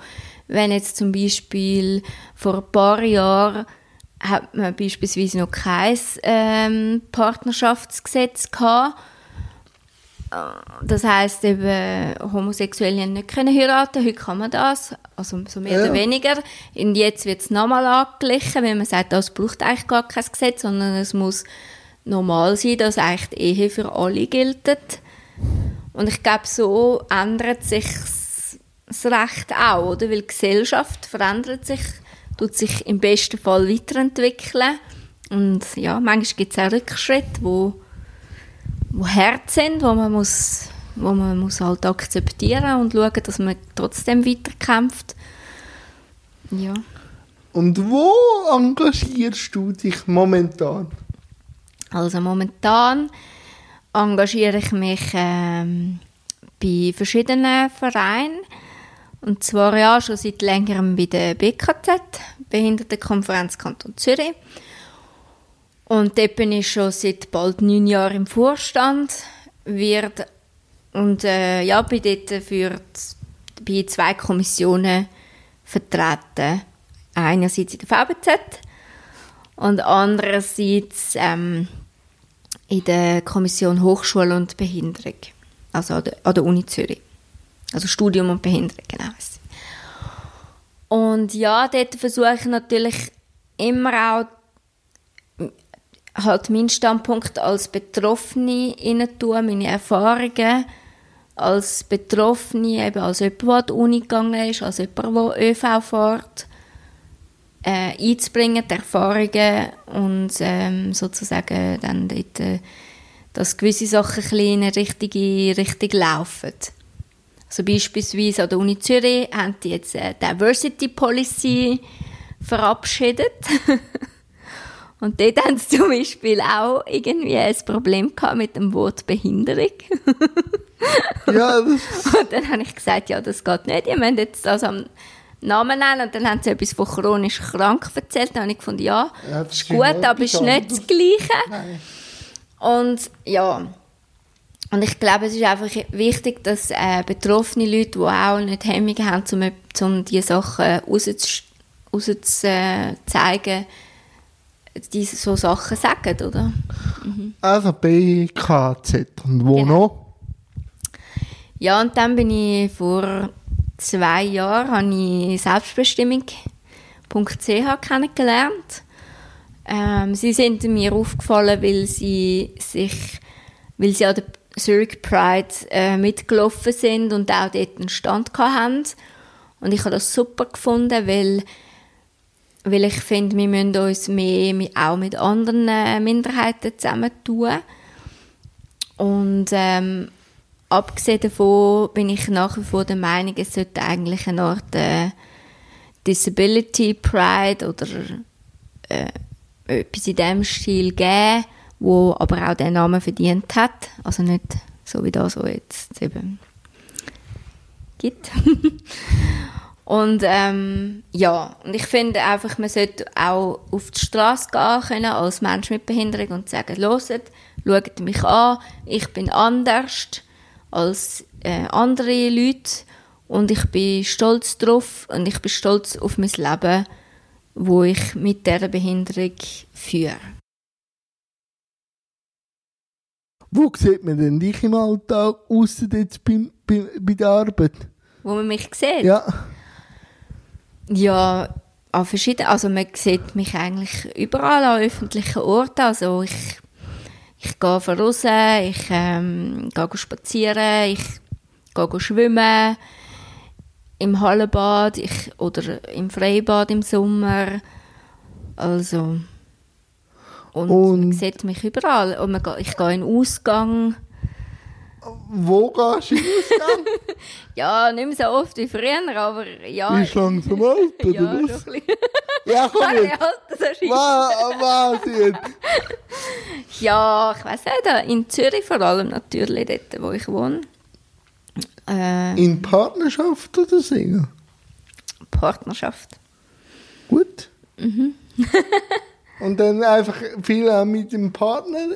wenn jetzt zum Beispiel vor ein paar Jahren hat man beispielsweise noch kein ähm, Partnerschaftsgesetz gehabt. Das heißt eben, Homosexuelle haben nicht können heiraten. Heute kann man das, also so mehr Ja. oder weniger. Und jetzt wird es nochmal angeglichen, weil man sagt, das braucht eigentlich gar kein Gesetz, sondern es muss normal sein, dass eigentlich die Ehe für alle gilt. Und ich glaube, so ändert sich das Recht auch, oder? Weil die Gesellschaft verändert sich tut sich im besten Fall weiterentwickeln. Und ja, manchmal gibt es auch Rückschritte, wo, wo hart sind, wo man muss, wo man muss halt akzeptieren und schauen, dass man trotzdem weiterkämpft. Ja. Und wo engagierst du dich momentan? Also momentan engagiere ich mich ähm, bei verschiedenen Vereinen. Und zwar ja schon seit längerem bei der BKZ, Behindertenkonferenz Kanton Zürich. Und dort bin ich schon seit bald neun Jahren im Vorstand. Wird, und äh, ja, bin dort für bei zwei Kommissionen vertreten. Einerseits in der VBZ und andererseits ähm, in der Kommission Hochschule und Behinderung, also an der, an der Uni Zürich. Also Studium und Behinderung, genau. Und ja, dort versuche ich natürlich immer auch halt meinen Standpunkt als Betroffene tun, meine Erfahrungen als Betroffene, eben als jemand, der an die Uni gegangen ist, als jemand, der ÖV fährt, äh, einzubringen, die Erfahrungen und ähm, sozusagen dann dort, äh, dass gewisse Sachen ein in eine richtige Richtung laufen. Also beispielsweise an der Uni Zürich haben die jetzt eine Diversity Policy verabschiedet. [LAUGHS] Und dort haben sie zum Beispiel auch irgendwie ein Problem gehabt mit dem Wort Behinderung. [LAUGHS] ja, [LAUGHS] und dann habe ich gesagt, ja, das geht nicht. Ihr müsst jetzt das am Namen nennen. Und dann haben sie etwas von chronisch krank erzählt. Dann habe ich gefunden, ja, ja das ist gut, aber es ist nicht das Gleiche. Nein. Und ja, und ich glaube, es ist einfach wichtig, dass äh, betroffene Leute, die auch nicht Hemmungen haben, um, um diese Sachen rauszuzeigen, diese so Sachen sagen, oder? Mhm. Also BKZ. Und wo genau. noch? Ja, und dann bin ich vor zwei Jahren habe ich Selbstbestimmung.ch kennengelernt. Ähm, sie sind mir aufgefallen, weil sie sich, weil sie an der Zurich Pride äh, mitgelaufen sind und auch dort einen Stand hatten. Und ich habe das super gefunden, weil, weil ich finde, wir müssen uns mehr auch mit anderen äh, Minderheiten zusammentun. Und ähm, abgesehen davon bin ich nach wie vor der Meinung, es sollte eigentlich eine Art äh, Disability Pride oder äh, etwas in diesem Stil geben, wo aber auch den Namen verdient hat. Also nicht so wie das, was jetzt eben gibt. [LAUGHS] und ähm, ja, und ich finde einfach, man sollte auch auf die Straße gehen können als Mensch mit Behinderung und sagen, loset, schaut mich an, ich bin anders als äh, andere Leute und ich bin stolz drauf und ich bin stolz auf mein Leben, wo ich mit dieser Behinderung führe. Wo sieht man denn dich im Alltag, außer jetzt bei, bei, bei der Arbeit? Wo man mich sieht? Ja. Ja, an verschiedenen, also man sieht mich eigentlich überall an öffentlichen Orten, also ich ich gehe raus, ich ähm, gehe spazieren, ich gehe schwimmen im Hallenbad ich, oder im Freibad im Sommer. Also. Und, und man sieht mich überall. Und man, ich gehe in den Ausgang. Wo gehst du in den Ausgang? ja, nicht mehr so oft wie früher, aber ja. Bist du langsam alt, oder ja, was? Ein ja, komm jetzt. Was, was jetzt? [LAUGHS] Ja, ich weiß nicht, in Zürich vor allem natürlich, dort wo ich wohne. Äh, in Partnerschaft oder Single? Partnerschaft. Gut. Mhm. [LAUGHS] Und dann einfach viel auch mit dem Partner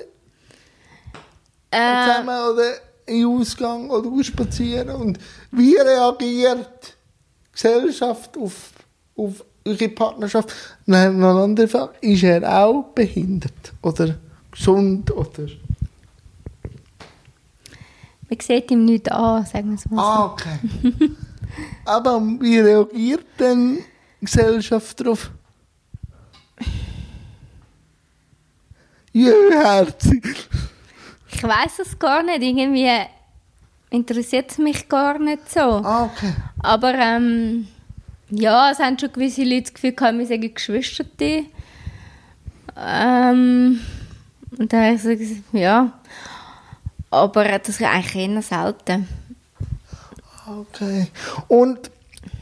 äh, zusammen oder in Ausgang oder spazieren. Und wie reagiert die Gesellschaft auf, auf eure Partnerschaft? Nein, noch eine andere Frage. Ist er auch behindert? Oder? gesund oder? Man sieht ihm nicht an, sagen wir es mal so. Ah, okay. Aber wie reagiert denn die Gesellschaft darauf? Jüherzig. Ich weiß es gar nicht. Irgendwie interessiert es mich gar nicht so. Ah, okay. Aber ähm, Ja, es haben schon gewisse Leute das Gefühl gehabt, wir seien Geschwister. Ähm, und dann habe ich so gesagt, ja. Aber das ist eigentlich eher selten. Okay. Und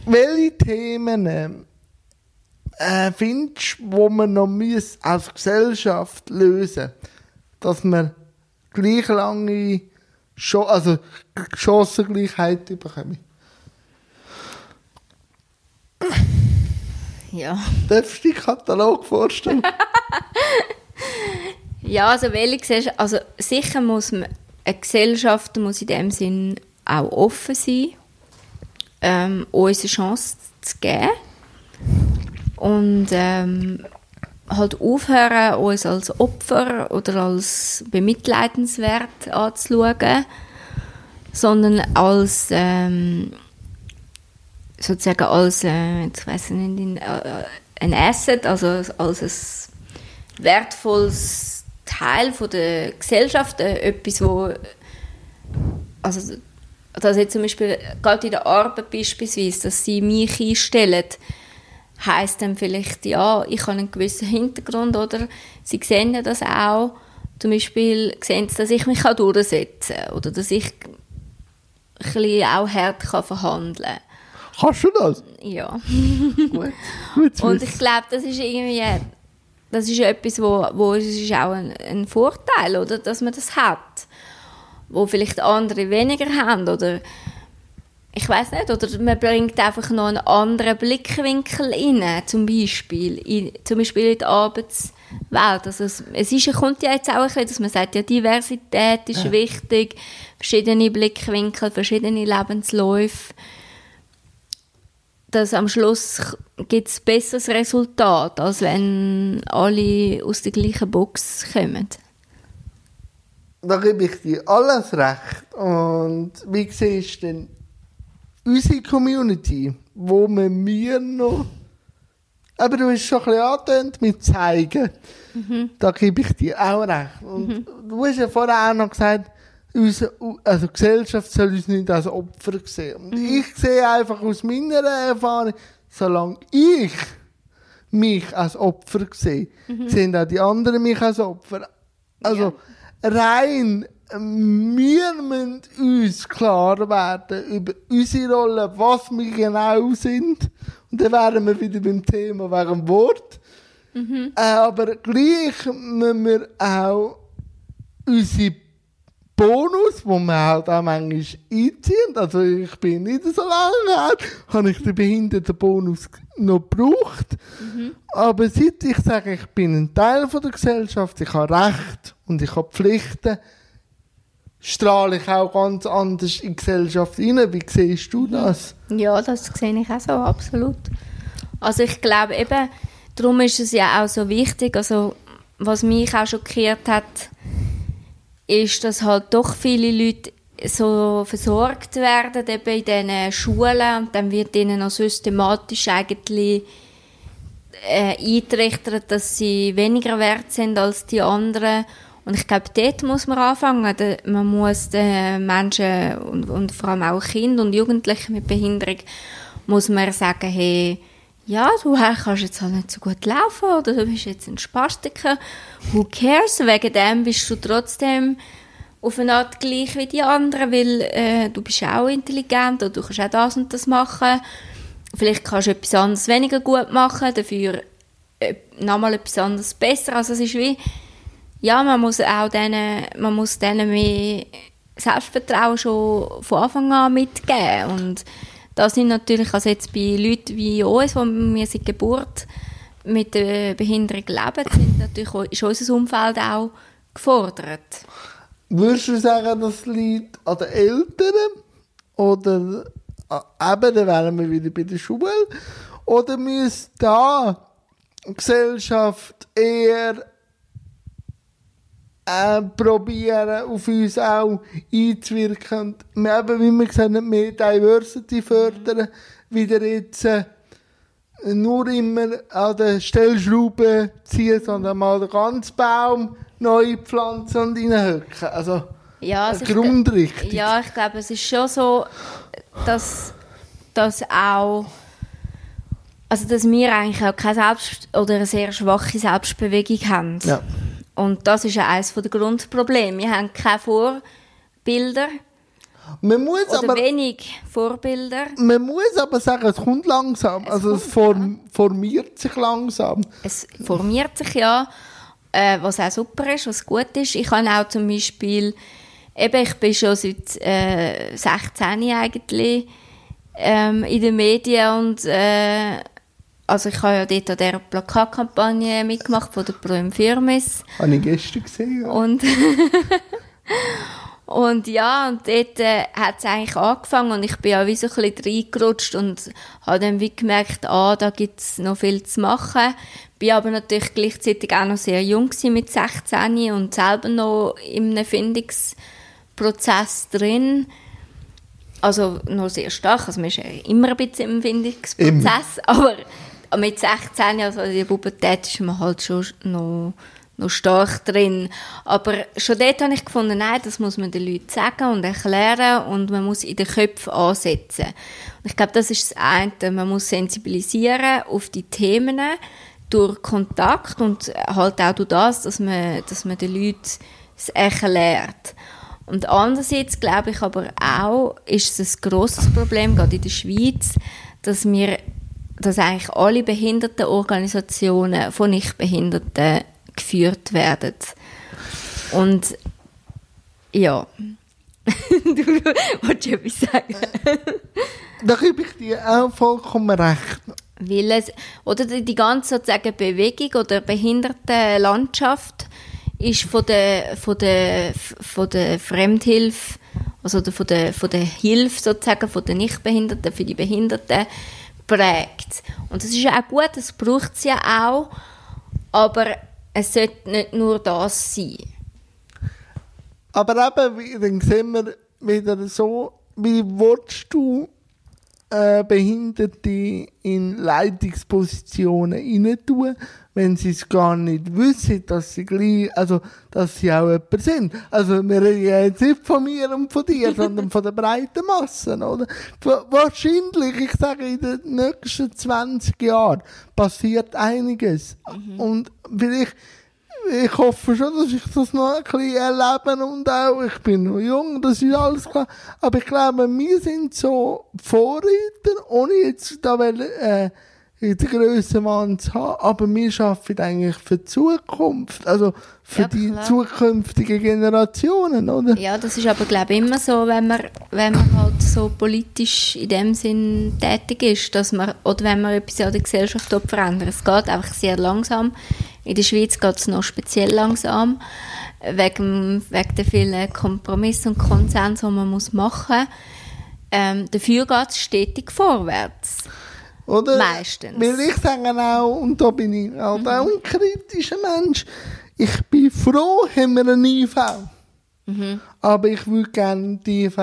welche Themen äh, findest du, wo man noch muss als Gesellschaft lösen dass man gleich lange Ch also Chancengleichheit bekommen? Ja. Darfst du den Katalog vorstellen? [LAUGHS] ja, also welche Gesellschaft, also sicher muss man, eine Gesellschaft muss in dem Sinn auch offen sein, ähm, uns eine Chance zu geben und ähm, halt aufhören, uns als Opfer oder als bemitleidenswert anzuschauen, sondern als ähm, sozusagen als, äh, ich nicht, äh, ein Asset, also als ein wertvolles Teil von der Gesellschaft, äh, etwas, wo also dass jetzt zum Beispiel gerade in der Arbeit beispielsweise, dass sie mich einstellen, heißt dann vielleicht, ja, ich habe einen gewissen Hintergrund oder sie sehen ja das auch, zum Beispiel sehen sie, dass ich mich durchsetzen kann oder dass ich ein bisschen auch hart verhandeln kann. Kannst du das? Ja. [LAUGHS] Gut. Gut Und ich glaube, das ist irgendwie, das ist etwas, wo, wo es ist auch ein, ein Vorteil, oder, dass man das hat, wo vielleicht andere weniger haben oder ich weiß nicht, oder man bringt einfach noch einen anderen Blickwinkel rein, zum Beispiel, in, zum Beispiel in die Arbeitswelt. Also es, es ist, kommt ja jetzt auch ein bisschen, dass man sagt, ja, Diversität ist ja. wichtig, verschiedene Blickwinkel, verschiedene Lebensläufe dass am Schluss gibt es besseres Resultat, als wenn alle aus der gleichen Box kommen. Da gebe ich dir alles recht. Und wie siehst du denn unsere Community, wo wir mir noch... Aber du hast schon ein bisschen angetönt mit zeigen. Mhm. Da gebe ich dir auch recht. Und mhm. du hast ja vorher auch noch gesagt, unsere, also die Gesellschaft soll uns nicht als Opfer sehen. Und mhm. ich sehe einfach aus meiner Erfahrung, solange ich mich als Opfer sehe, mhm. sehen auch die anderen mich als Opfer. Also ja. rein, wir müssen uns klar werden über unsere Rolle, was wir genau sind. Und dann wären wir wieder beim Thema wegen Wort. Mhm. Äh, aber gleich müssen wir auch unsere Bonus, wo man halt auch manchmal einzieht. Also ich bin nicht so lange her, habe ich den Behindertenbonus noch gebraucht. Mhm. Aber seit ich sage, ich bin ein Teil von der Gesellschaft, ich habe Recht und ich habe Pflichten, strahle ich auch ganz anders in die Gesellschaft rein. Wie siehst du das? Ja, das sehe ich auch so, absolut. Also ich glaube eben, darum ist es ja auch so wichtig, also was mich auch schockiert hat, ist, dass halt doch viele Leute so versorgt werden eben in diesen Schulen und dann wird ihnen auch systematisch eigentlich äh, eintrichtert, dass sie weniger wert sind als die anderen und ich glaube, dort muss man anfangen. Man muss den Menschen und, und vor allem auch Kinder und Jugendliche mit Behinderung muss man sagen, hey, ja, du kannst jetzt halt nicht so gut laufen oder du bist jetzt ein Spastiker. Who cares? Wegen dem bist du trotzdem auf eine Art gleich wie die anderen, weil äh, du bist auch intelligent oder du kannst auch das und das machen. Vielleicht kannst du etwas anderes weniger gut machen, dafür äh, nochmal etwas anderes besser. Also es ist wie, ja, man muss auch denen, man muss denen mehr Selbstvertrauen schon von Anfang an mitgeben und das sind natürlich, also jetzt bei Leuten wie uns, die wir seit Geburt mit der Behinderung leben, sind natürlich, ist unser Umfeld auch gefordert. Würdest du sagen, das liegt an den Eltern? Oder äh, eben, dann wären wir wieder bei der Schule? Oder müsste da Gesellschaft eher äh, probieren, auf uns auch einzuwirken und eben, wie wir gesagt haben, mehr Diversity fördern, wieder jetzt äh, nur immer an der Stellschraube ziehen, sondern mal den ganzen Baum neu pflanzen und reinhöcken. Also, ja, also eine Grundrichtung. Ich, ja, ich glaube, es ist schon so, dass, dass auch Also, dass wir eigentlich auch keine Selbst- oder eine sehr schwache Selbstbewegung haben. Ja. Und das ist ja eines der Grundprobleme. Wir haben keine Vorbilder Man muss, oder aber, wenig Vorbilder. man muss aber sagen, es kommt langsam. also es kommt, form, formiert sich langsam. Es formiert sich ja, äh, was auch super ist, was gut ist. Ich habe auch zum Beispiel, eben, ich bin schon seit äh, 16 eigentlich ähm, in den Medien und äh, also ich habe ja dort an dieser Plakatkampagne mitgemacht von der Prüm Firmis. Habe ich gestern gesehen. Ja. Und, [LAUGHS] und ja, und dort äh, hat es eigentlich angefangen und ich bin auch wie so ein bisschen reingerutscht und habe dann wie gemerkt, ah, da gibt es noch viel zu machen. Bin aber natürlich gleichzeitig auch noch sehr jung gewesen mit 16 und selber noch einem Findungsprozess drin. Also noch sehr stark, also man ist ja immer ein bisschen im Findungsprozess, [LAUGHS] aber mit 16, also in der Pubertät, ist man halt schon noch noch stark drin. Aber schon dort habe ich gefunden, nein, das muss man den Leuten sagen und erklären und man muss in den Köpfen ansetzen. Und ich glaube, das ist das eine. Man muss sensibilisieren auf die Themen durch Kontakt und halt auch durch das, dass man, dass man den Leuten es erklärt. Und andererseits glaube ich aber auch, ist es ein grosses Problem, gerade in der Schweiz, dass wir, dass eigentlich alle Behindertenorganisationen von Nichtbehinderten geführt werden. Und ja. [LAUGHS] du wolltest etwas sagen. Da gebe ich dir auch vollkommen recht. Weil es, oder die, die ganze sozusagen Bewegung oder Behindertenlandschaft ist von der, von der, von der Fremdhilfe, also von der, von der Hilfe sozusagen von den Nichtbehinderten für die Behinderten prägt. Und das ist auch gut, das braucht es ja auch, aber es sollte nicht nur das sein. Aber eben, dann sehen wir wieder so, wie willst du äh, Behinderte in Leitungspositionen rein tun, wenn sie es gar nicht wissen, dass sie gleich, also, dass sie auch jemand sind. Also, wir reden jetzt nicht von mir und von dir, [LAUGHS] sondern von der breiten Masse, oder? Wahrscheinlich, ich sage, in den nächsten 20 Jahren passiert einiges. Und vielleicht, ich hoffe schon, dass ich das noch ein bisschen erlebe und auch, ich bin noch jung, das ist alles klar. Aber ich glaube, wir sind so Vorreiter, ohne jetzt da will, äh, in der Grössenwahn zu haben, aber wir arbeiten eigentlich für die Zukunft, also für Ja, die zukünftigen Generationen, oder? Ja, das ist aber glaube ich immer so, wenn man, wenn man halt so politisch in dem Sinn tätig ist, dass man, oder wenn man etwas an der Gesellschaft verändert. Es geht einfach sehr langsam. In der Schweiz geht es noch speziell langsam, wegen, wegen der vielen Kompromisse und Konsens, die man muss machen muss. Ähm, dafür geht es stetig vorwärts. Oder? Meistens. Weil ich sage auch, und da bin ich halt auch ein kritischer Mensch, ich bin froh, haben wir eine IV. Aber ich würde gerne die IV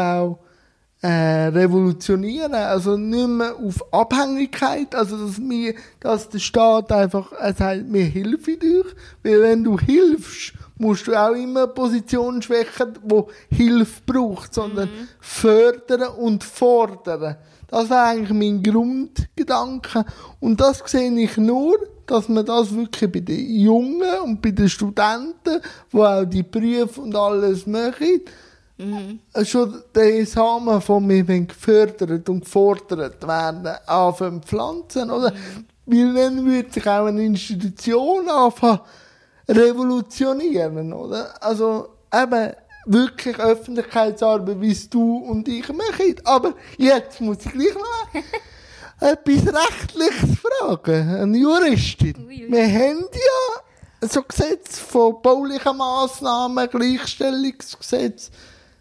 äh, revolutionieren. Also nicht mehr auf Abhängigkeit, also dass, mir, dass der Staat einfach sagt, wir helfen dir. Weil wenn du hilfst, musst du auch immer eine Position schwächen, wo Hilfe braucht, sondern fördern und fordern. Das wäre eigentlich mein Grundgedanke. Und das sehe ich nur, dass man das wirklich bei den Jungen und bei den Studenten, die auch die Prüfe und alles machen, äh, schon den Samen von mir wenn gefördert und gefordert werden, anfangen pflanzen, oder? Weil dann würde sich auch eine Institution anfangen revolutionieren, oder? Also, eben, wirklich Öffentlichkeitsarbeit, wie es du und ich machen. Aber jetzt muss ich gleich noch [LAUGHS] etwas Rechtliches fragen. Eine Juristin. Ui, ui. Wir haben ja so Gesetz von baulichen Massnahmen, Gleichstellungsgesetz.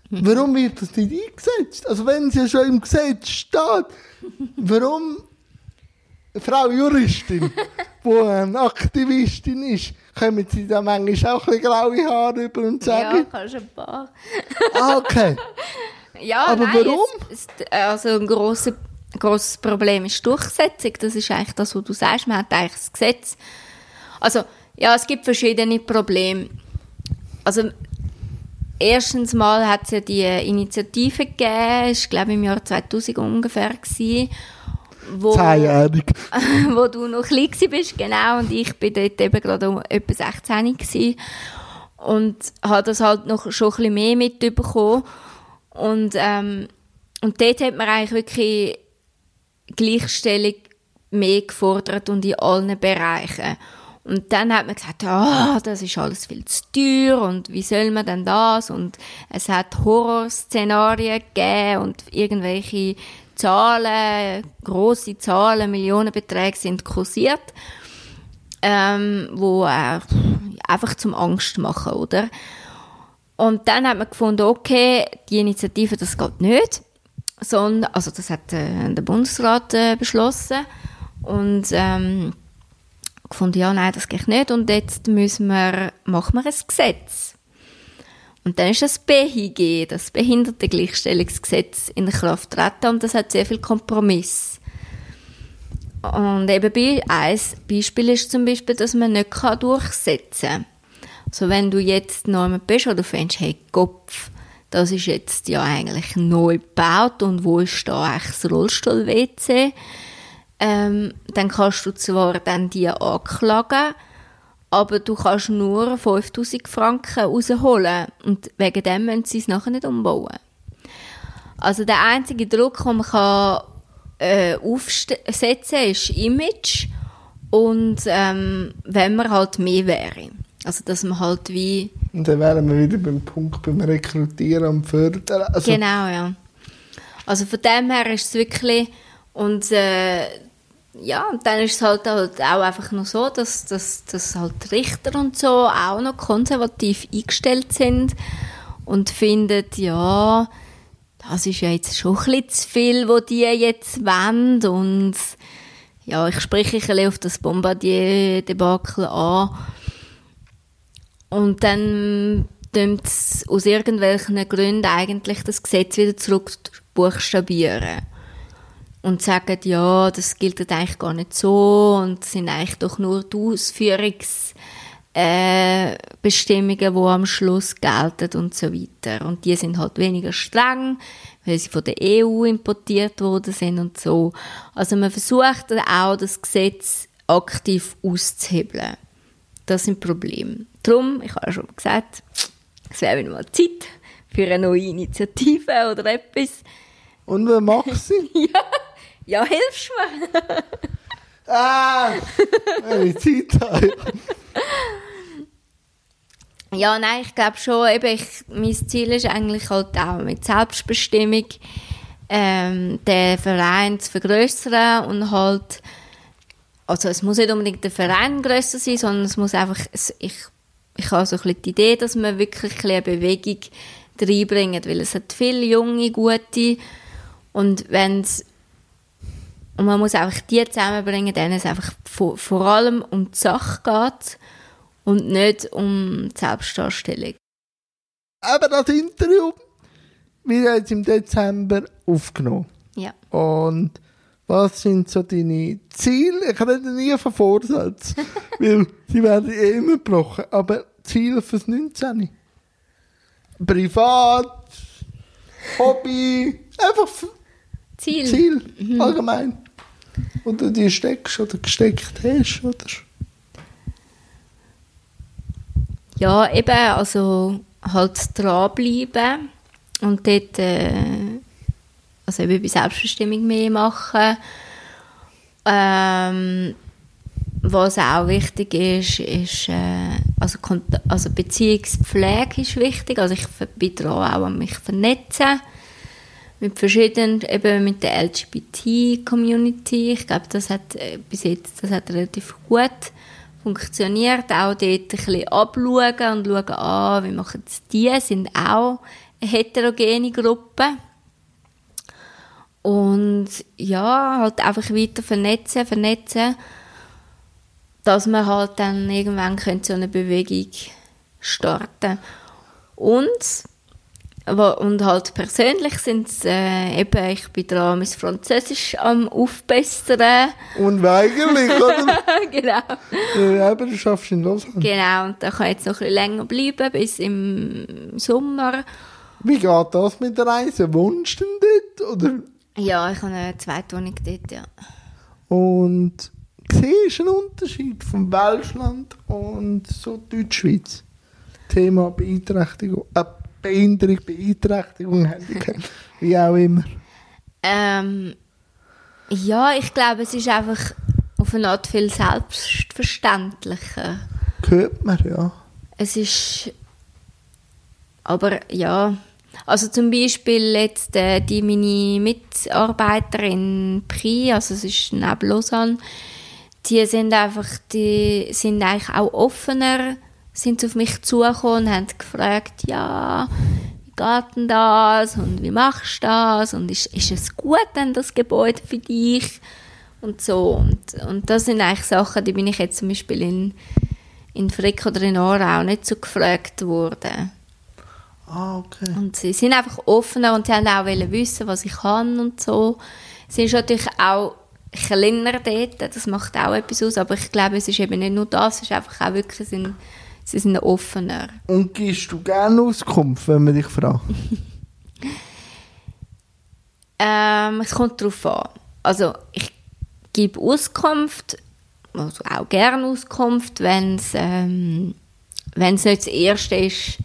Warum wird das nicht eingesetzt? Also wenn es ja schon im Gesetz steht, [LAUGHS] warum Frau Juristin, [LAUGHS] die eine Aktivistin ist, kommen sie da manchmal auch ein graue Haare über und Ja, sagen, kannst du ein paar. ah, okay. [LAUGHS] Ja, Aber nein, warum? Es, es, also ein grosses, grosses Problem ist die Durchsetzung. Das ist eigentlich das, was du sagst. Man hat eigentlich das Gesetz. Also, ja, es gibt verschiedene Probleme. Also, erstens mal hat es ja die Initiative gegeben, war, glaube ich, im Jahr 2000 ungefähr. Gewesen. Wo, [LAUGHS] wo du noch klein bist, genau, und ich bin dort eben gerade um etwa 16 gewesen. und habe das halt noch schon ein bisschen mehr mitbekommen und ähm, und dort hat man eigentlich wirklich Gleichstellung mehr gefordert und in allen Bereichen. Und dann hat man gesagt, ah, das ist alles viel zu teuer und wie soll man denn das? Und es hat Horrorszenarien gegeben und irgendwelche Zahlen, große Zahlen, Millionenbeträge sind kursiert, ähm, wo äh, einfach zum Angst machen, oder? Und dann hat man gefunden, okay, die Initiative, das geht nicht, sondern, also das hat äh, der Bundesrat äh, beschlossen und ähm, gefunden, ja, nein, das geht nicht und jetzt müssen wir, machen wir ein Gesetz. Und dann ist das BHG, das Behindertengleichstellungsgesetz, in Kraft getreten und das hat sehr viel Kompromiss. Und eben ein Beispiel ist zum Beispiel, dass man nicht durchsetzen kann. Also wenn du jetzt einmal bist oder findest, hey, Kopf, das ist jetzt ja eigentlich neu gebaut und wo ist da eigentlich das Rollstuhl-WC? ähm, dann kannst du zwar dann die anklagen, aber du kannst nur 5000 Franken rausholen und wegen dem müssen sie es nachher nicht umbauen. Also der einzige Druck, den man kann, äh, aufsetzen kann, ist Image und ähm, wenn man halt mehr wäre. Also dass man halt wie... Und dann wären wir wieder beim Punkt beim Rekrutieren und Fördern. Also genau, ja. Also von dem her ist es wirklich... Und äh, ja, dann ist es halt, halt auch einfach noch so, dass, dass, dass halt Richter und so auch noch konservativ eingestellt sind und finden, ja, das ist ja jetzt schon ein bisschen zu viel, was die jetzt wollen. Und ja, ich spreche ein bisschen auf das Bombardier-Debakel an. Und dann tun sie aus irgendwelchen Gründen eigentlich das Gesetz wieder zurück buchstabieren und sagen, ja, das gilt eigentlich gar nicht so und sind eigentlich doch nur die Ausführungsbestimmungen, äh, die am Schluss gelten und so weiter. Und die sind halt weniger streng, weil sie von der EU importiert worden sind und so. Also man versucht auch, das Gesetz aktiv auszuhebeln. Das sind Probleme. Darum, ich habe schon gesagt, es wäre wieder mal Zeit für eine neue Initiative oder etwas. Und wer macht sie? [LAUGHS] [LAUGHS] ja. Ja, hilfst mir. [LAUGHS] ah, wenn ich Zeit habe. Ja, nein, ich glaube schon, eben, ich, mein Ziel ist eigentlich halt auch mit Selbstbestimmung ähm, den Verein zu vergrößern und halt, also es muss nicht unbedingt der Verein grösser sein, sondern es muss einfach, es, ich, ich habe so ein bisschen die Idee, dass man wirklich ein eine Bewegung reinbringt, weil es hat viele junge, gute und wenn es und man muss einfach die zusammenbringen, denen es einfach vor, vor allem um die Sache geht und nicht um die Selbstdarstellung. Aber das Interview wird jetzt im Dezember aufgenommen. Ja. Und was sind so deine Ziele? Ich rede nie von Vorsätzen, [LAUGHS] weil sie werden eh immer gebrochen. Aber Ziele fürs 19. Privat, Hobby, einfach Ziel. Ziel, mhm. Allgemein. Oder die steckst oder gesteckt hast, oder? Ja, eben, also halt dranbleiben und dort äh, also eben bei Selbstbestimmung mehr machen. Ähm, was auch wichtig ist, ist äh, also, also Beziehungspflege ist wichtig. Also ich bin dran auch an mich vernetzen mit verschiedenen, eben mit der LGBT-Community. Ich glaube, das hat äh, bis jetzt das hat relativ gut funktioniert. Auch dort ein bisschen abschauen und schauen, ah, wie machen es die, sind auch eine heterogene Gruppe. Und ja, halt einfach weiter vernetzen, vernetzen, dass man halt dann irgendwann so eine Bewegung starten Und und halt persönlich sind es äh, eben, ich bin dran, mein Französisch am aufbessern. Unweigerlich, oder? [LAUGHS] genau. Ja, aber du schaffst in Lausanne. Genau, und da kann ich jetzt noch ein bisschen länger bleiben, bis im Sommer. Wie geht das mit der Reise? Wohnst du denn dort, oder? Ja, ich habe eine Zweitwohnung dort, ja. Und siehst du einen Unterschied vom Welschland und so Deutschschweiz? Thema Beeinträchtigung, äh, Behinderung, Beeinträchtigung, Handicap, wie auch immer. Ähm, ja, ich glaube, es ist einfach auf eine Art viel selbstverständlicher. Hört man, ja. Es ist. Aber ja. Also zum Beispiel jetzt äh, die meine Mitarbeiterin Pri, also es ist neben Lausanne, die sind einfach, die sind eigentlich auch offener, sind auf mich zugekommen und haben gefragt, ja, wie geht denn das und wie machst du das und ist, ist es gut denn das Gebäude für dich und so und, und das sind eigentlich Sachen, die bin ich jetzt zum Beispiel in, in Frick oder in Aarau nicht so gefragt worden. Ah, okay. Und sie sind einfach offener und sie haben auch wollen wissen, was ich kann und so. Sie ist natürlich auch kleiner dort, das macht auch etwas aus, aber ich glaube, es ist eben nicht nur das, es ist einfach auch wirklich, sie sind, sie sind offener. Und gibst du gerne Auskunft, wenn man dich fragt? [LAUGHS] Ähm, es kommt darauf an. Also ich gebe Auskunft, also auch gerne Auskunft, wenn es ähm, wenn's nicht das Erste ist,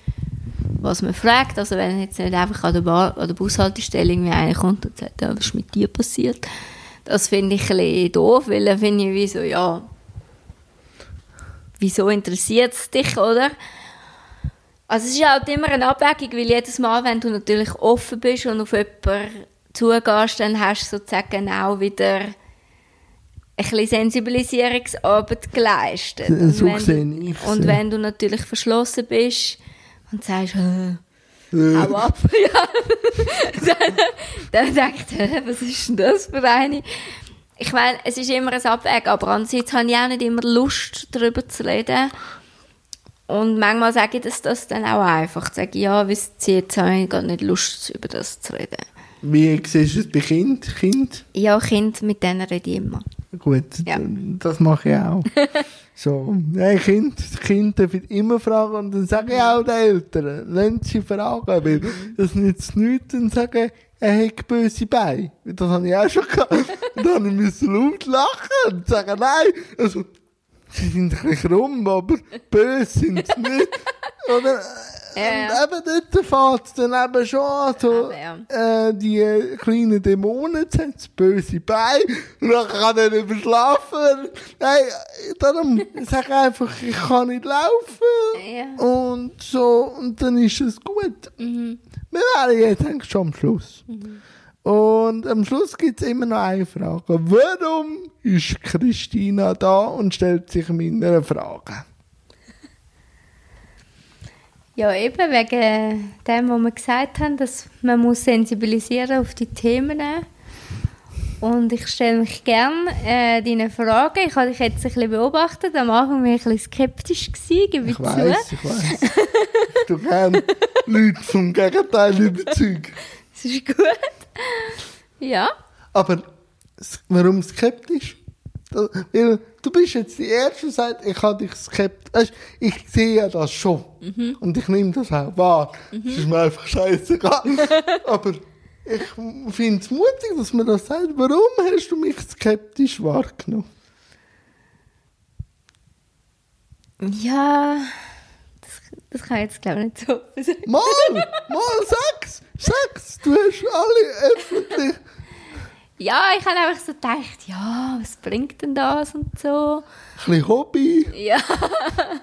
was man fragt. Also wenn jetzt nicht einfach an der, Bar, an der Bushaltestelle irgendwie einer kommt und sagt, ja, was ist mit dir passiert? Das finde ich ein bisschen doof, weil dann finde ich wie so, ja, wieso interessiert es dich, oder? Also es ist halt immer eine Abwägung, weil jedes Mal, wenn du natürlich offen bist und auf jemanden zugehst, dann hast du sozusagen auch wieder ein bisschen Sensibilisierungsarbeit geleistet. So Und wenn du- Und wenn du natürlich verschlossen bist und sagst, Äh, hau ab, [LAUGHS] ja, [LAUGHS] dann, dann denkt er, was ist denn das für eine? Ich meine, es ist immer ein Abwägen, aber andererseits habe ich auch nicht immer Lust, darüber zu reden. Und manchmal sage ich das, das dann auch einfach. Ich sage, ja, wisst ihr, jetzt habe ich gar nicht Lust, über das zu reden. Wie siehst du es bei Kind? Kind? Ja, Kind, mit denen rede ich immer. Gut, Ja. das mache ich auch. [LAUGHS] so, nein, Kind, Kind darf ich immer fragen und dann sage ich auch den Eltern, lasst sie fragen, weil [LAUGHS] das nützt nichts, dann sagen, er hat böse Beine. Das habe ich auch schon gehabt. Und dann musste ich laut lachen und sagen, nein, also, sie sind ein bisschen krumm, aber böse sind sie nicht. Oder, Und eben dort fährt es dann eben schon an, so, ja. äh, die kleinen Dämonen haben, das böse Bein, und dann kann er nicht mehr schlafen. Nein, darum sag ich einfach, ich kann nicht laufen. Ja. Und so, und dann ist es gut. Mhm. Wir wären jetzt eigentlich schon am Schluss. Und am Schluss gibt es immer noch eine Frage. Warum ist Christina da und stellt sich meiner Frage? Ja, eben wegen dem, was wir gesagt haben, dass man muss sensibilisieren auf die Themen. Und ich stelle mich gerne äh, deine Fragen. Ich habe dich jetzt ein bisschen beobachtet. Am Anfang war ich ein bisschen skeptisch, gewesen, gebe ich, Ich zu. weiß, ich weiß. Ich tu gerne Leute vom Gegenteil überzeugen. Das ist gut. Ja. Aber warum skeptisch? Weil du bist jetzt die Erste, die sagt, ich habe dich skeptisch. Ich sehe ja das schon. Und ich nehme das auch wahr. Es ist mir einfach scheißegal. [LAUGHS] Aber ich finde es mutig, dass man das sagt. Warum hast du mich skeptisch wahrgenommen? Ja. Das, das kann ich jetzt, glaube ich, nicht so sagen. Mal! [LAUGHS] Mal, sag's! Sag's! Du hast alle öffentlich. Ja, ich habe einfach so gedacht, ja, was bringt denn das und so. Ein bisschen Hobby, Ja. ein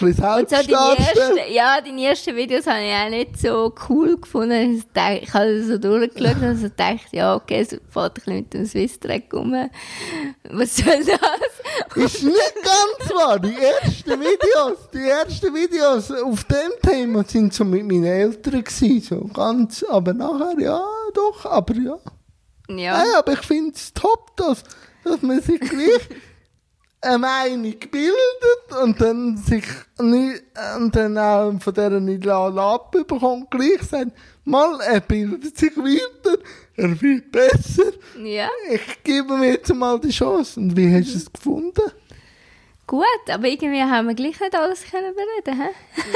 bisschen Und so Selbstdarstellung. ersten, ja, die ersten Videos habe ich auch nicht so cool gefunden. Ich, habe so durchgeschaut und so gedacht, ja, okay, es fährt ein bisschen mit dem Swiss-Track rum. Was soll das? Ist nicht ganz wahr. Die ersten Videos, die ersten Videos auf dem Thema sind so mit meinen Eltern gewesen, so ganz, aber nachher, ja, doch, aber ja. Ja. Nein, aber ich finde es top, dass, dass man sich gleich [LAUGHS] eine Meinung bildet und dann sich nicht, und dann auch von dieser nicht abbekommt, gleich sagt, mal, er bildet sich weiter, er wird besser. Ja, Ich gebe mir jetzt mal die Chance. Und wie hast du es gefunden? gut, aber irgendwie haben wir gleich nicht alles können bereden, hä?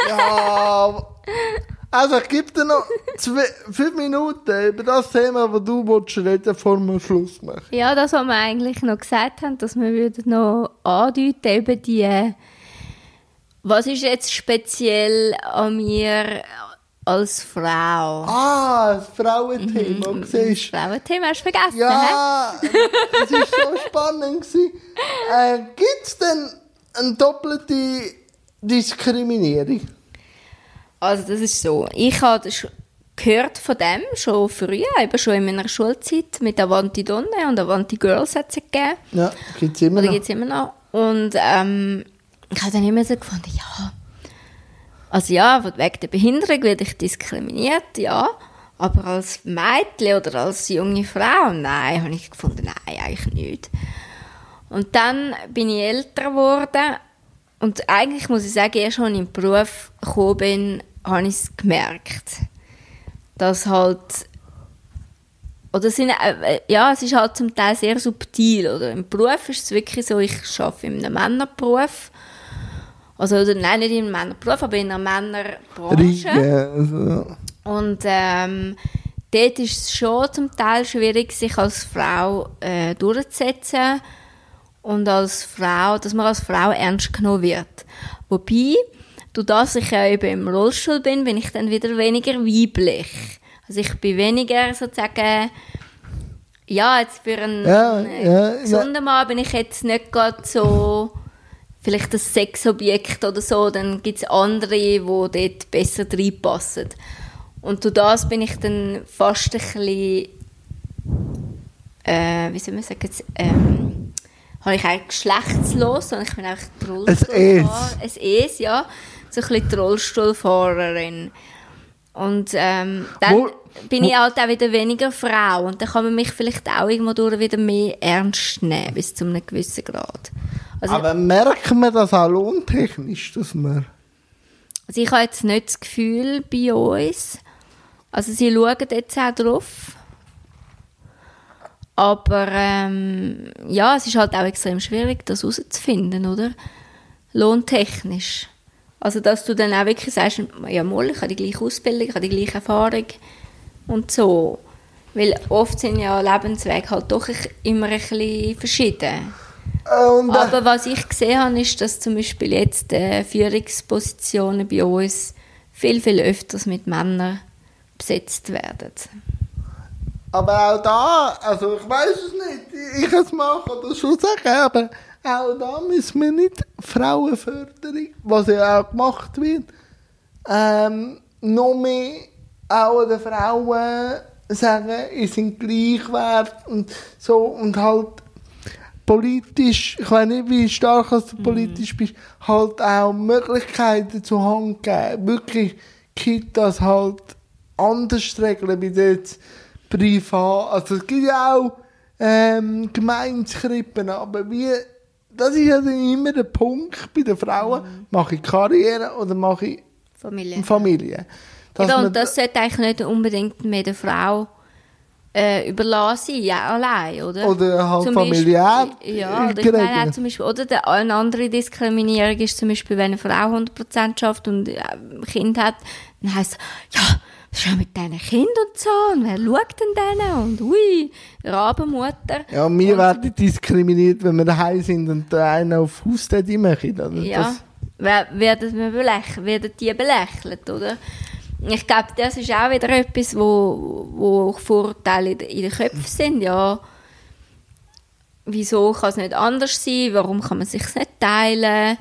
Ja, [LAUGHS] Also, ich gebe dir noch zwei, [LAUGHS] fünf Minuten über das Thema, das du willst reden, bevor wir Schluss machen. Ja, das, was wir eigentlich noch gesagt haben, dass wir würden noch andeuten, eben die, was ist jetzt speziell an mir als Frau? Ah, das Frauenthema, Das siehst? Frauenthema hast du vergessen? Ja, es war so [LAUGHS] spannend. gewesen. Äh, Gibt es denn eine doppelte Diskriminierung? Also das ist so, ich habe schon gehört von dem schon früher, eben schon in meiner Schulzeit mit Avanti Donne und Avanti Girls hat es gegeben. Ja, gibt es immer Oder noch. immer noch. Und ähm, ich habe dann immer so gefunden, ja, also ja, wegen der Behinderung werde ich diskriminiert, ja. Aber als Mädchen oder als junge Frau, nein, habe ich gefunden, nein, eigentlich nicht. Und dann bin ich älter geworden und eigentlich muss ich sagen, ich in den Beruf gekommen bin, habe ich es gemerkt, dass halt oder sind, äh, ja, es ist halt zum Teil sehr subtil. Oder im Beruf ist es wirklich so, ich arbeite in einem Männerberuf. Also, oder, nein, nicht in einem Männerberuf, aber in einer Männerbranche. Riege, also, Und ähm, dort ist es schon zum Teil schwierig, sich als Frau äh, durchzusetzen und als Frau, dass man als Frau ernst genommen wird. Wobei, durch das ich ja eben im Rollstuhl bin, bin ich dann wieder weniger weiblich. Also ich bin weniger sozusagen, ja, jetzt für einen, Ja, ja, gesunden Mann bin ich jetzt nicht gerade so vielleicht das Sexobjekt oder so, dann gibt es andere, die dort besser reinpassen. Und durch das bin ich dann fast ein bisschen, äh, wie soll man sagen, jetzt, ähm, habe ich eigentlich geschlechtslos und ich bin einfach Rollstuhlfahrerin. Es. Es, ja. So ein bisschen die Rollstuhlfahrerin. Und ähm, dann Wo- bin wo- ich halt auch wieder weniger Frau und dann kann man mich vielleicht auch irgendwo durch wieder mehr ernst nehmen, bis zu einem gewissen Grad. Also, Aber merkt man das auch lohntechnisch, dass man... also ich habe jetzt nicht das Gefühl bei uns, also sie schauen jetzt auch drauf, aber ähm, ja, es ist halt auch extrem schwierig, das herauszufinden, oder? Lohntechnisch. Also, dass du dann auch wirklich sagst, ja, mal, ich habe die gleiche Ausbildung, ich habe die gleiche Erfahrung und so. Weil oft sind ja Lebenswege halt doch immer ein bisschen verschieden. Äh, Und, äh, Aber was ich gesehen habe, ist, dass zum Beispiel jetzt äh, Führungspositionen bei uns viel, viel öfters mit Männern besetzt werden. Aber auch da, also ich weiß es nicht, ich kann es machen oder schon sagen, aber auch da müssen wir nicht Frauenförderung, was ja auch gemacht wird, ähm, noch mehr auch den Frauen sagen, ihr sind gleichwert und so und halt politisch, ich weiß nicht, wie stark du politisch bist, halt auch Möglichkeiten zur Hand geben. Wirklich Kitas halt anders regeln wie jetzt privat. Also es gibt ja auch ähm, Gemeinskrippen, aber wie, das ist ja dann immer der Punkt bei den Frauen, mache ich Karriere oder mache ich Familie. Familie. Dass man und das sollte eigentlich nicht unbedingt mehr der Frau äh, überlassen sein, ja, allein, oder? Oder halt Zum familiär Beispiel- Ja, oder ich meine auch zum Beispiel, oder der, eine andere Diskriminierung ist zum Beispiel, wenn eine Frau 100% schafft und äh, ein Kind hat, dann heisst es, ja, ja mit diesen Kindern und so, und wer schaut denn denen? Und ui, Rabenmutter. Ja, und wir werden diskriminiert, wenn wir daheim sind und der eine auf Haustätigkeit machen. Oder? Ja, Das, wer- werden, wir belech werden die belächelt, oder? Ich glaube, das ist auch wieder etwas, wo, wo Vorteile in, den- in den Köpfen sind, ja. Wieso kann es nicht anders sein? Warum kann man sich nicht teilen?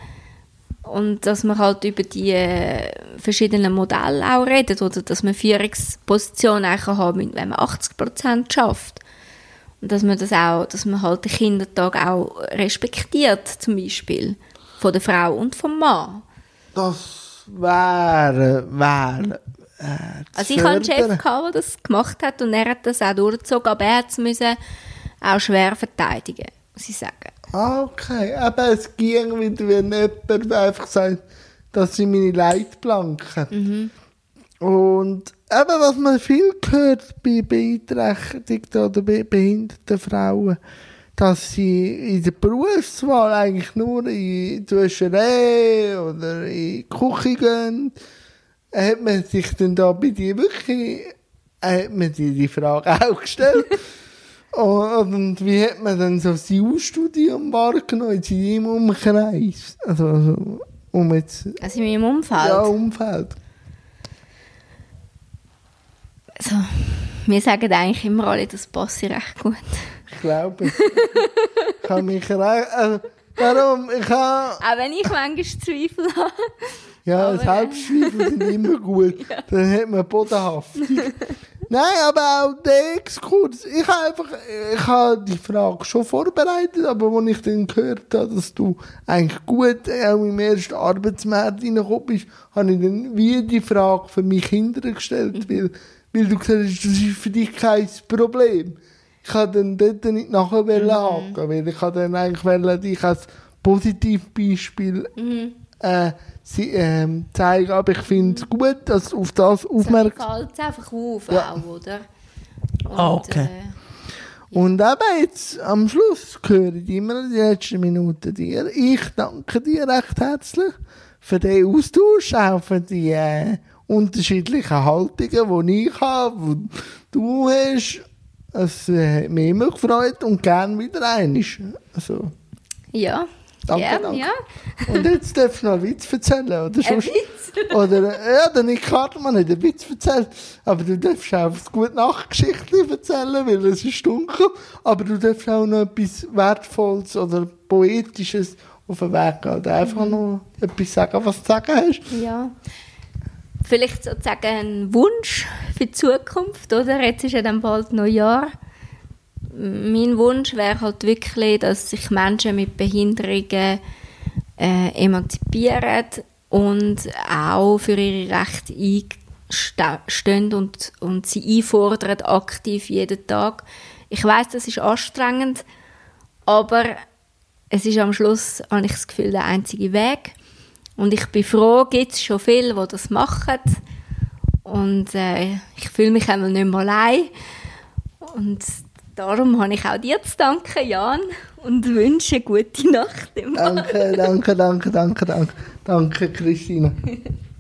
Und dass man halt über die äh, verschiedenen Modelle auch redet, oder dass man Führungspositionen auch haben wenn man 80% schafft. Und dass man das auch, dass man halt den Kindertag auch respektiert, zum Beispiel. Von der Frau und vom Mann. das wäre, wäre, äh, Also ich hatte einen Chef, gehabt, der das gemacht hat und er hat das auch durchgezogen, aber er hat es müssen auch schwer verteidigen, muss ich sagen. Ah, okay. Aber es ging wieder, wenn jemand einfach sagt, das sind meine Leitplanken. Und eben, was man viel hört bei beeinträchtigten oder be behinderten Frauen, dass sie in der Berufswahl eigentlich nur in die Wäscherei oder in die Küche gehen hat man sich dann da bei dir wirklich, hat man dir die Frage [LAUGHS] auch gestellt? Und, und wie hat man dann so das Jurastudium wahrgenommen in seinem Umkreis? Also, also um jetzt, Also in meinem Umfeld. ja, Umfeld. Also, wir sagen eigentlich immer alle, das passe recht gut. Ich glaube. ich habe mich rein, also, darum, ich habe, Auch wenn ich manchmal Zweifel habe. Ja, Aber- Selbstzweifel [LAUGHS] sind immer gut. Dann hat man Bodenhaftung. [LAUGHS] Nein, aber auch der Exkurs. Ich habe einfach, ich habe die Frage schon vorbereitet, aber als ich dann gehört habe, dass du eigentlich gut auch im ersten Arbeitsmarkt reingekommen bist, habe ich dann wie die Frage für mich Kinder gestellt, weil, weil du gesagt hast, das ist für dich kein Problem. Ich habe dann dort nicht nachher mhm. haken, weil ich habe dann eigentlich dich als Positivbeispiel äh, sie, ähm, zeigen, aber ich finde es gut, dass du auf das aufmerksam fällt es einfach auf, Ja. auch, oder? Und, Ah, okay. Äh, Und eben jetzt am Schluss höre ich immer die letzten Minuten dir. Ich danke dir recht herzlich für den Austausch, auch für die äh, unterschiedlichen Haltungen, die ich habe, die du hast. Es äh, hat mich immer gefreut und gern wieder einig. Also, ja, Danke, gern, danke. ja. und jetzt darfst du noch einen Witz erzählen, oder? Ein Witz? Oder, ja, der Nick Hartmann hat einen Witz erzählt. Aber du darfst auch das gute Nachtgeschichte erzählen, weil es ist dunkel. Aber du darfst auch noch etwas Wertvolles oder Poetisches auf den Weg gehen. Oder einfach noch etwas sagen, was du sagen hast. Ja. Vielleicht sozusagen ein Wunsch für die Zukunft, oder? Jetzt ist ja dann bald Neujahr. Mein Wunsch wäre halt wirklich, dass sich Menschen mit Behinderungen äh, emanzipieren und auch für ihre Rechte einstehen und, und sie einfordern aktiv jeden Tag. Ich weiß, das ist anstrengend, aber es ist am Schluss, habe ich das Gefühl, der einzige Weg. Und ich bin froh, gibt es schon viele, die das machen. Und äh, ich fühle mich einmal nicht mehr allein. Und darum habe ich auch dir zu danken, Jan, und wünsche eine gute Nacht. Danke, danke, danke, danke, danke. Danke, Christina. [LAUGHS]